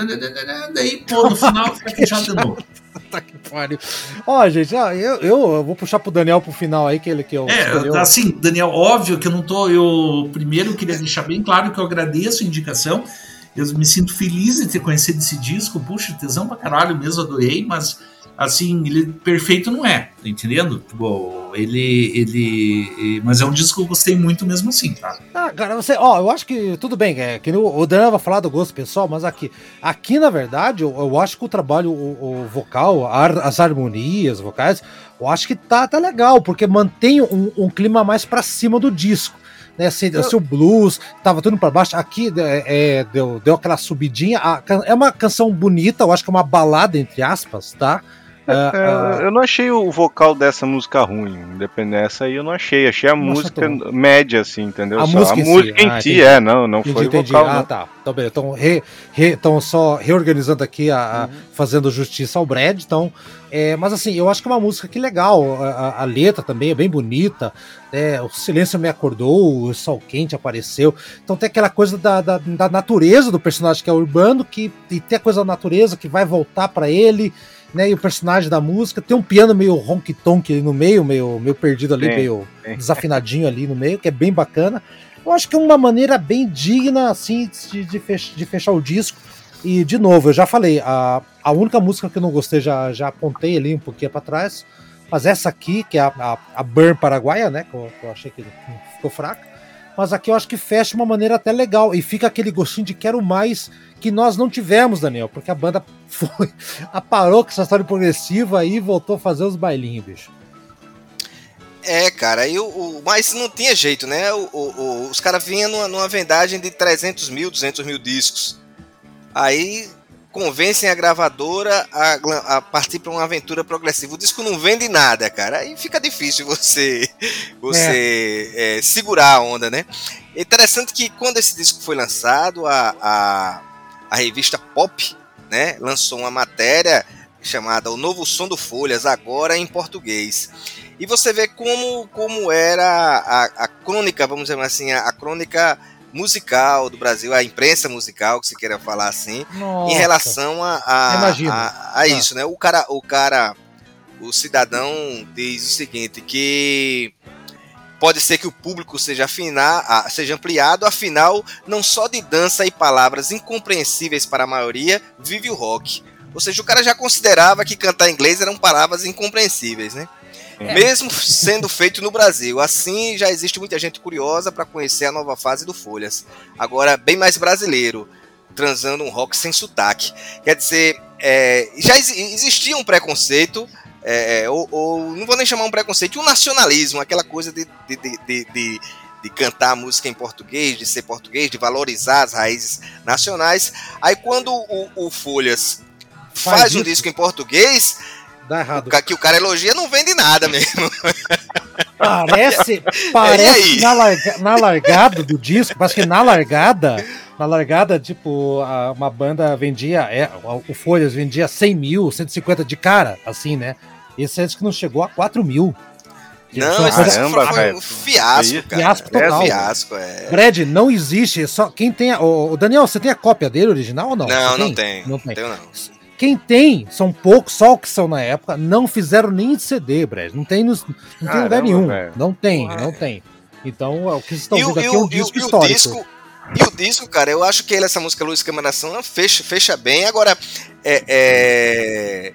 Daí, pô, no final fraquejada de novo. Puta que pariu. Ó, gente, eu, eu vou puxar pro Daniel pro final aí, que ele que eu escolheu. É, assim, Daniel, óbvio que eu não tô. Eu primeiro queria deixar bem claro que eu agradeço a indicação. Eu me sinto feliz de ter conhecido esse disco. Puxa, tesão pra caralho mesmo, adorei, mas assim, ele perfeito não é, tá entendendo? Tipo, ele. ele. Mas é um disco que eu gostei muito mesmo assim, tá? Ah, cara, você, ó, eu acho que tudo bem, é, que o o Daniel vai falar do gosto pessoal, mas aqui, aqui na verdade, eu, eu acho que o trabalho, o, o vocal, a as harmonias vocais, eu acho que tá, tá legal, porque mantém um, um clima mais pra cima do disco. Né, se, se o blues tava tudo pra baixo, aqui é, é, deu, deu aquela subidinha. a é uma canção bonita, eu acho que é uma balada, entre aspas, tá? Ah, ah, É, eu não achei o vocal dessa música ruim, independente dessa aí eu não achei, achei a achou música média assim, entendeu? A Só música em a si, música em ah, si, entendi. é, não, não Entendi, foi o entendi. vocal. Ah, não. tá. Então, beleza. Então, re, re- tão só reorganizando aqui, a, a- Uhum. fazendo justiça ao Brad. Então, é, mas assim, eu acho que é uma música que legal. A, a- a letra também é bem bonita. né, o silêncio me acordou, o sol quente apareceu. Então tem aquela coisa da, da, da natureza do personagem que é urbano, que e tem a coisa da natureza que vai voltar pra ele. Né, e o personagem da música tem um piano meio honky-tonk ali no meio, meio, meio perdido ali, Tem, meio tem. desafinadinho ali no meio, que é bem bacana. Eu acho que é uma maneira bem digna, assim, de, de, fech- de fechar o disco. E, de novo, eu já falei, a, a única música que eu não gostei, já, já apontei ali um pouquinho pra trás. Mas essa aqui, que é a, a, a Burn Paraguaia, né? Que eu, que eu achei que ficou fraca. Mas aqui eu acho que fecha de uma maneira até legal. E fica aquele gostinho de quero mais que nós não tivemos, Daniel. Porque a banda foi. Aparou com essa história progressiva e voltou a fazer os bailinhos, bicho. É, cara, e o, mas não tinha jeito, né? O- o- os caras vinham numa, numa vendagem de 300 mil, 200 mil discos. Aí convencem a gravadora a, a partir para uma aventura progressiva. O disco não vende nada, cara. Aí fica difícil você, você é, segurar a onda, né? É interessante que quando esse disco foi lançado, a, a, a revista Pop né, lançou uma matéria chamada O Novo Som do Folhas, agora em português. E você vê como, como era a, a crônica, vamos dizer assim, a, a crônica musical do Brasil, a imprensa musical, que se queira falar assim, Nossa. em relação a, a, a, a isso, né? O cara, o cara, o cidadão diz o seguinte, que pode ser que o público seja afinar, ah, seja ampliado, afinal, não só de dança e palavras incompreensíveis para a maioria vive o rock. Ou seja, o cara já considerava que cantar inglês eram palavras incompreensíveis, né? É. Mesmo sendo feito no Brasil. Assim, já existe muita gente curiosa para conhecer a nova fase do Folhas. Agora, bem mais brasileiro, transando um rock sem sotaque. Quer dizer, é, já exi- existia um preconceito, é, ou, ou não vou nem chamar um preconceito, um nacionalismo, aquela coisa de, de, de, de, de- cantar música em português, de ser português, de valorizar as raízes nacionais. Aí quando o, o Folhas Faz faz, um disco em português, Dá o errado. ca- que o cara elogia, não vende nada mesmo. Parece, parece na, larga- na largada do disco, parece que na largada, na largada, tipo, a- uma banda vendia, é, o o Folhas vendia 100 mil, 150 de cara, assim, né? Esse acho que não chegou a 4 mil. Não, disco Caramba, foi um fiasco, cara. fiasco é total. fiasco, é. Brad, não existe, só quem tem. O, o Daniel, você tem a cópia dele original ou não? Não, Você não tem. Não tem. Tenho não. Quem tem, são poucos, só o que são na época, não fizeram nem de CD, Brad. Não tem, nos, não tem Caramba, lugar nenhum. velho. Não tem, Porra, não é. tem. Então, o que vocês estão vendo e aqui é o- um e disco e o histórico. disco, e o disco, cara, eu acho que ele, essa música Luiz Cameração fecha, fecha bem. Agora, é, é,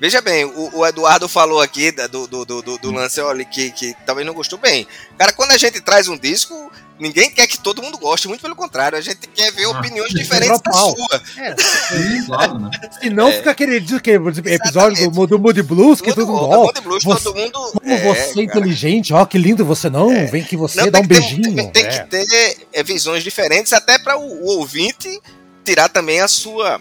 veja bem, o, o Eduardo falou aqui do, do, do- do lance, olha, que, que talvez não gostou bem. Cara, quando a gente traz um disco, ninguém quer que todo mundo goste, muito pelo contrário, a gente quer ver Ah, opiniões quer diferentes da pau. sua. É, Sim, claro, né? se não É. fica aquele disco, que, episódio do, do Moody Blues que Todo todo mundo. Bond Blues, você- todo mundo. como é, você é inteligente, ó, que lindo você não. Vem que você Não, dá um ter beijinho. Tem, tem é. que ter é, visões diferentes, até para o, o ouvinte tirar também a sua,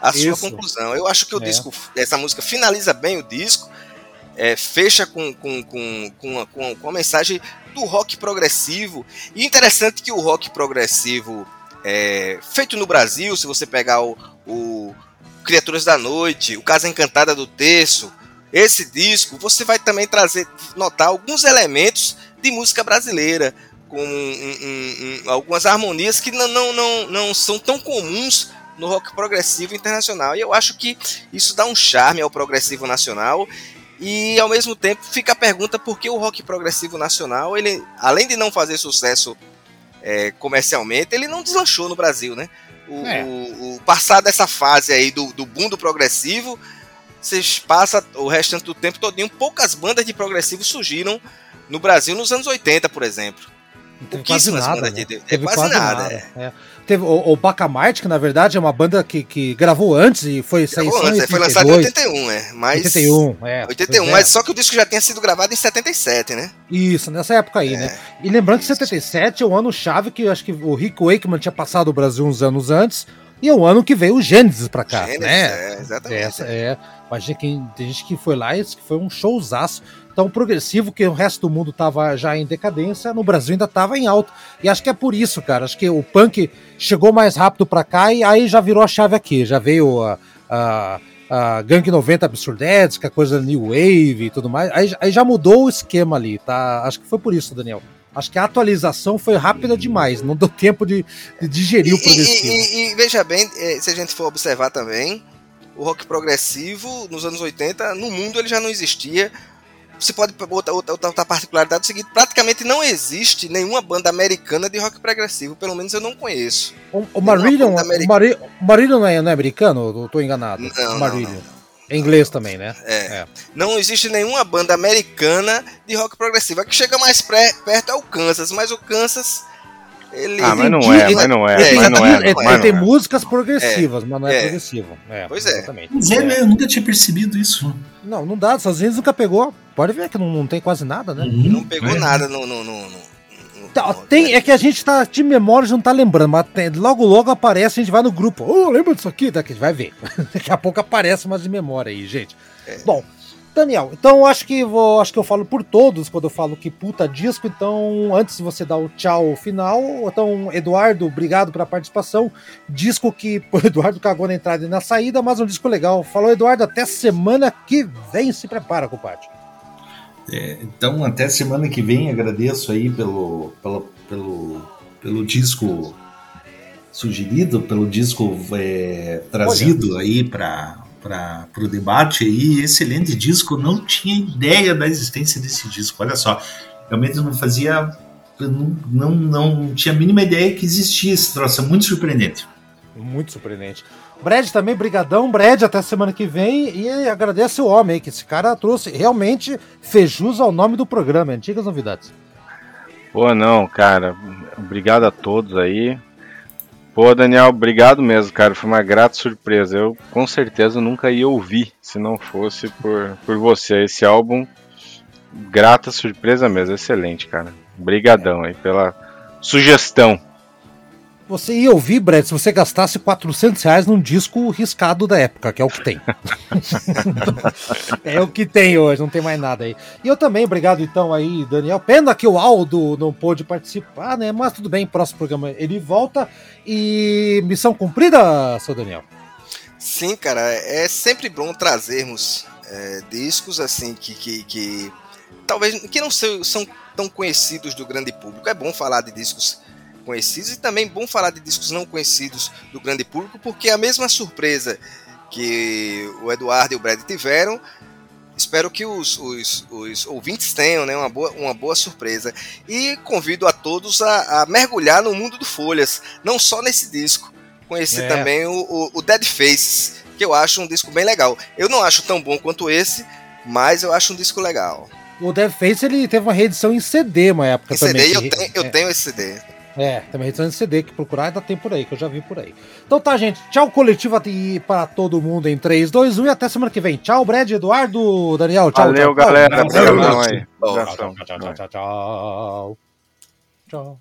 a sua conclusão. Eu acho que o É. disco, essa música finaliza bem o disco, é, fecha com, com, com, com, a, com, com a mensagem do rock progressivo. E interessante que o rock progressivo, é, feito no Brasil, se você pegar o, o Criaturas da Noite, o Casa Encantada do Terço, esse disco, você vai também trazer, notar alguns elementos de música brasileira, com um- um- um- algumas harmonias que não, não, não, não são tão comuns no rock progressivo internacional. E eu acho que isso dá um charme ao progressivo nacional. E ao mesmo tempo fica a pergunta por que o rock progressivo nacional, ele, além de não fazer sucesso é, comercialmente, ele não deslanchou no Brasil, né? O, É. o- o- passar dessa fase aí do, do boom do progressivo, vocês passam o restante do tempo todinho, poucas bandas de progressivo surgiram no Brasil nos anos 80, por exemplo. Pouquíssimas nada. bandas né? de- é quase quase nada, nada. é. Teve o, o Bacamarte, que na verdade é uma banda que, que gravou antes e foi em antes, foi lançado em 82, 81, é. Mas, 81, é. 81, pois é. mas só que o disco já tinha sido gravado em 77, né? Isso, nessa época aí, É, né? E lembrando que 77 é o ano chave que eu acho que o Rick Wakeman tinha passado o Brasil uns anos antes, e é o ano que veio o Gênesis pra cá, Gênesis, né? é, exatamente. Essa é. Imagina que tem gente que foi lá e que foi um showzaço. Então, progressivo, que o resto do mundo tava já em decadência, no Brasil ainda tava em alta. E acho que é por isso, cara. Acho que o punk chegou mais rápido pra cá e aí já virou a chave aqui. Já veio a, a, a Gang 90 Absurdettes, que é coisa New Wave e tudo mais. Aí, aí já mudou o esquema ali, tá? Acho que foi por isso, Daniel. Acho que a atualização foi rápida demais, não deu tempo de, de digerir o E, progressivo. e- e- e veja bem, eh, se a gente for observar também, o rock progressivo nos anos 80, no mundo ele já não existia. Você pode outra, outra, outra particularidade do seguinte: praticamente não existe nenhuma banda americana de rock progressivo, pelo menos eu não conheço. O, o Marillion, banda o Mari- o Marillion não é, não é americano? Eu tô enganado. Não, o não, Marillion. não. É inglês também, né? É. É. Não existe nenhuma banda americana de rock progressivo. A que chega mais pré- perto é o Kansas, mas o Kansas. Ele, Ah, mas não é, mas não é, É, mas não é. Ele, mas tem não é. músicas progressivas, mas não é, É. progressivo. É, Pois é. exatamente. Mas é, né? Eu nunca tinha percebido isso. Não, não dá. Estados Unidos nunca pegou. Pode ver que não, não tem quase nada, né? Uhum. não pegou É. nada no. no, no, no- Tá, tem, é que a gente tá de memória, não tá lembrando, mas tem- logo logo aparece, a gente vai no grupo. Ô, lembra disso aqui? Daqui, vai ver. Daqui a pouco aparece umas de memória aí, gente. É. Bom, Daniel, então eu acho que vou, acho que eu falo por todos quando eu falo que puta disco. Então, antes de você dar o tchau final, então, Eduardo, obrigado pela participação. Disco que o Eduardo cagou na entrada e na saída, mas um disco legal. Falou, Eduardo, até semana que vem. Se prepara, compadre. É, então, até semana que vem, agradeço aí pelo, pelo, pelo, pelo disco sugerido, pelo disco é, trazido aí para para o debate aí, excelente disco, não tinha ideia da existência desse disco, olha só, realmente não fazia, não, não, não tinha a mínima ideia que existia esse troço, é muito surpreendente. Muito surpreendente. Brad também, brigadão, Brad, até semana que vem, e agradece o homem aí, que esse cara trouxe realmente fez ao nome do programa, antigas novidades. Pô, não, cara, obrigado a todos aí, Pô, Daniel, obrigado mesmo, cara. Foi uma grata surpresa. Eu com certeza nunca ia ouvir se não fosse por, por você. Esse álbum, grata surpresa mesmo. Excelente, cara. Obrigadão aí pela sugestão. Você ia ouvir, Brett, se você gastasse 400 reais num disco riscado da época, que é o que tem. é o que tem hoje, não tem mais nada aí. E eu também, obrigado então aí, Daniel. Pena que o Aldo não pôde participar, né? Mas tudo bem, próximo programa ele volta. E missão cumprida, seu Daniel? Sim, cara, é sempre bom trazermos é, discos assim que, que, que talvez que não são, são tão conhecidos do grande público. É bom falar de discos conhecidos e também bom falar de discos não conhecidos do grande público, porque a mesma surpresa que o Eduardo e o Brad tiveram, espero que os, os, os ouvintes tenham né, uma, boa, uma boa surpresa. E convido a todos a, a mergulhar no mundo do Folhas, não só nesse disco, conhecer é. também o, o, o Dead Faces, que eu acho um disco bem legal. Eu não acho tão bom quanto esse, mas eu acho um disco legal. O Dead Face ele teve uma reedição em CD uma época em também. CD, eu, tenho, eu é. tenho esse CD. É, também edição de CD que procurar ainda tem por aí, que eu já vi por aí. Então tá, gente. Tchau, coletivo e para todo mundo em 3, 2, 1 e até semana que vem. Tchau, Brad, Eduardo, Daniel. Tchau, Valeu, tchau, galera. Tchau, aí. Tchau, tchau, tchau, tchau, tchau. Tchau.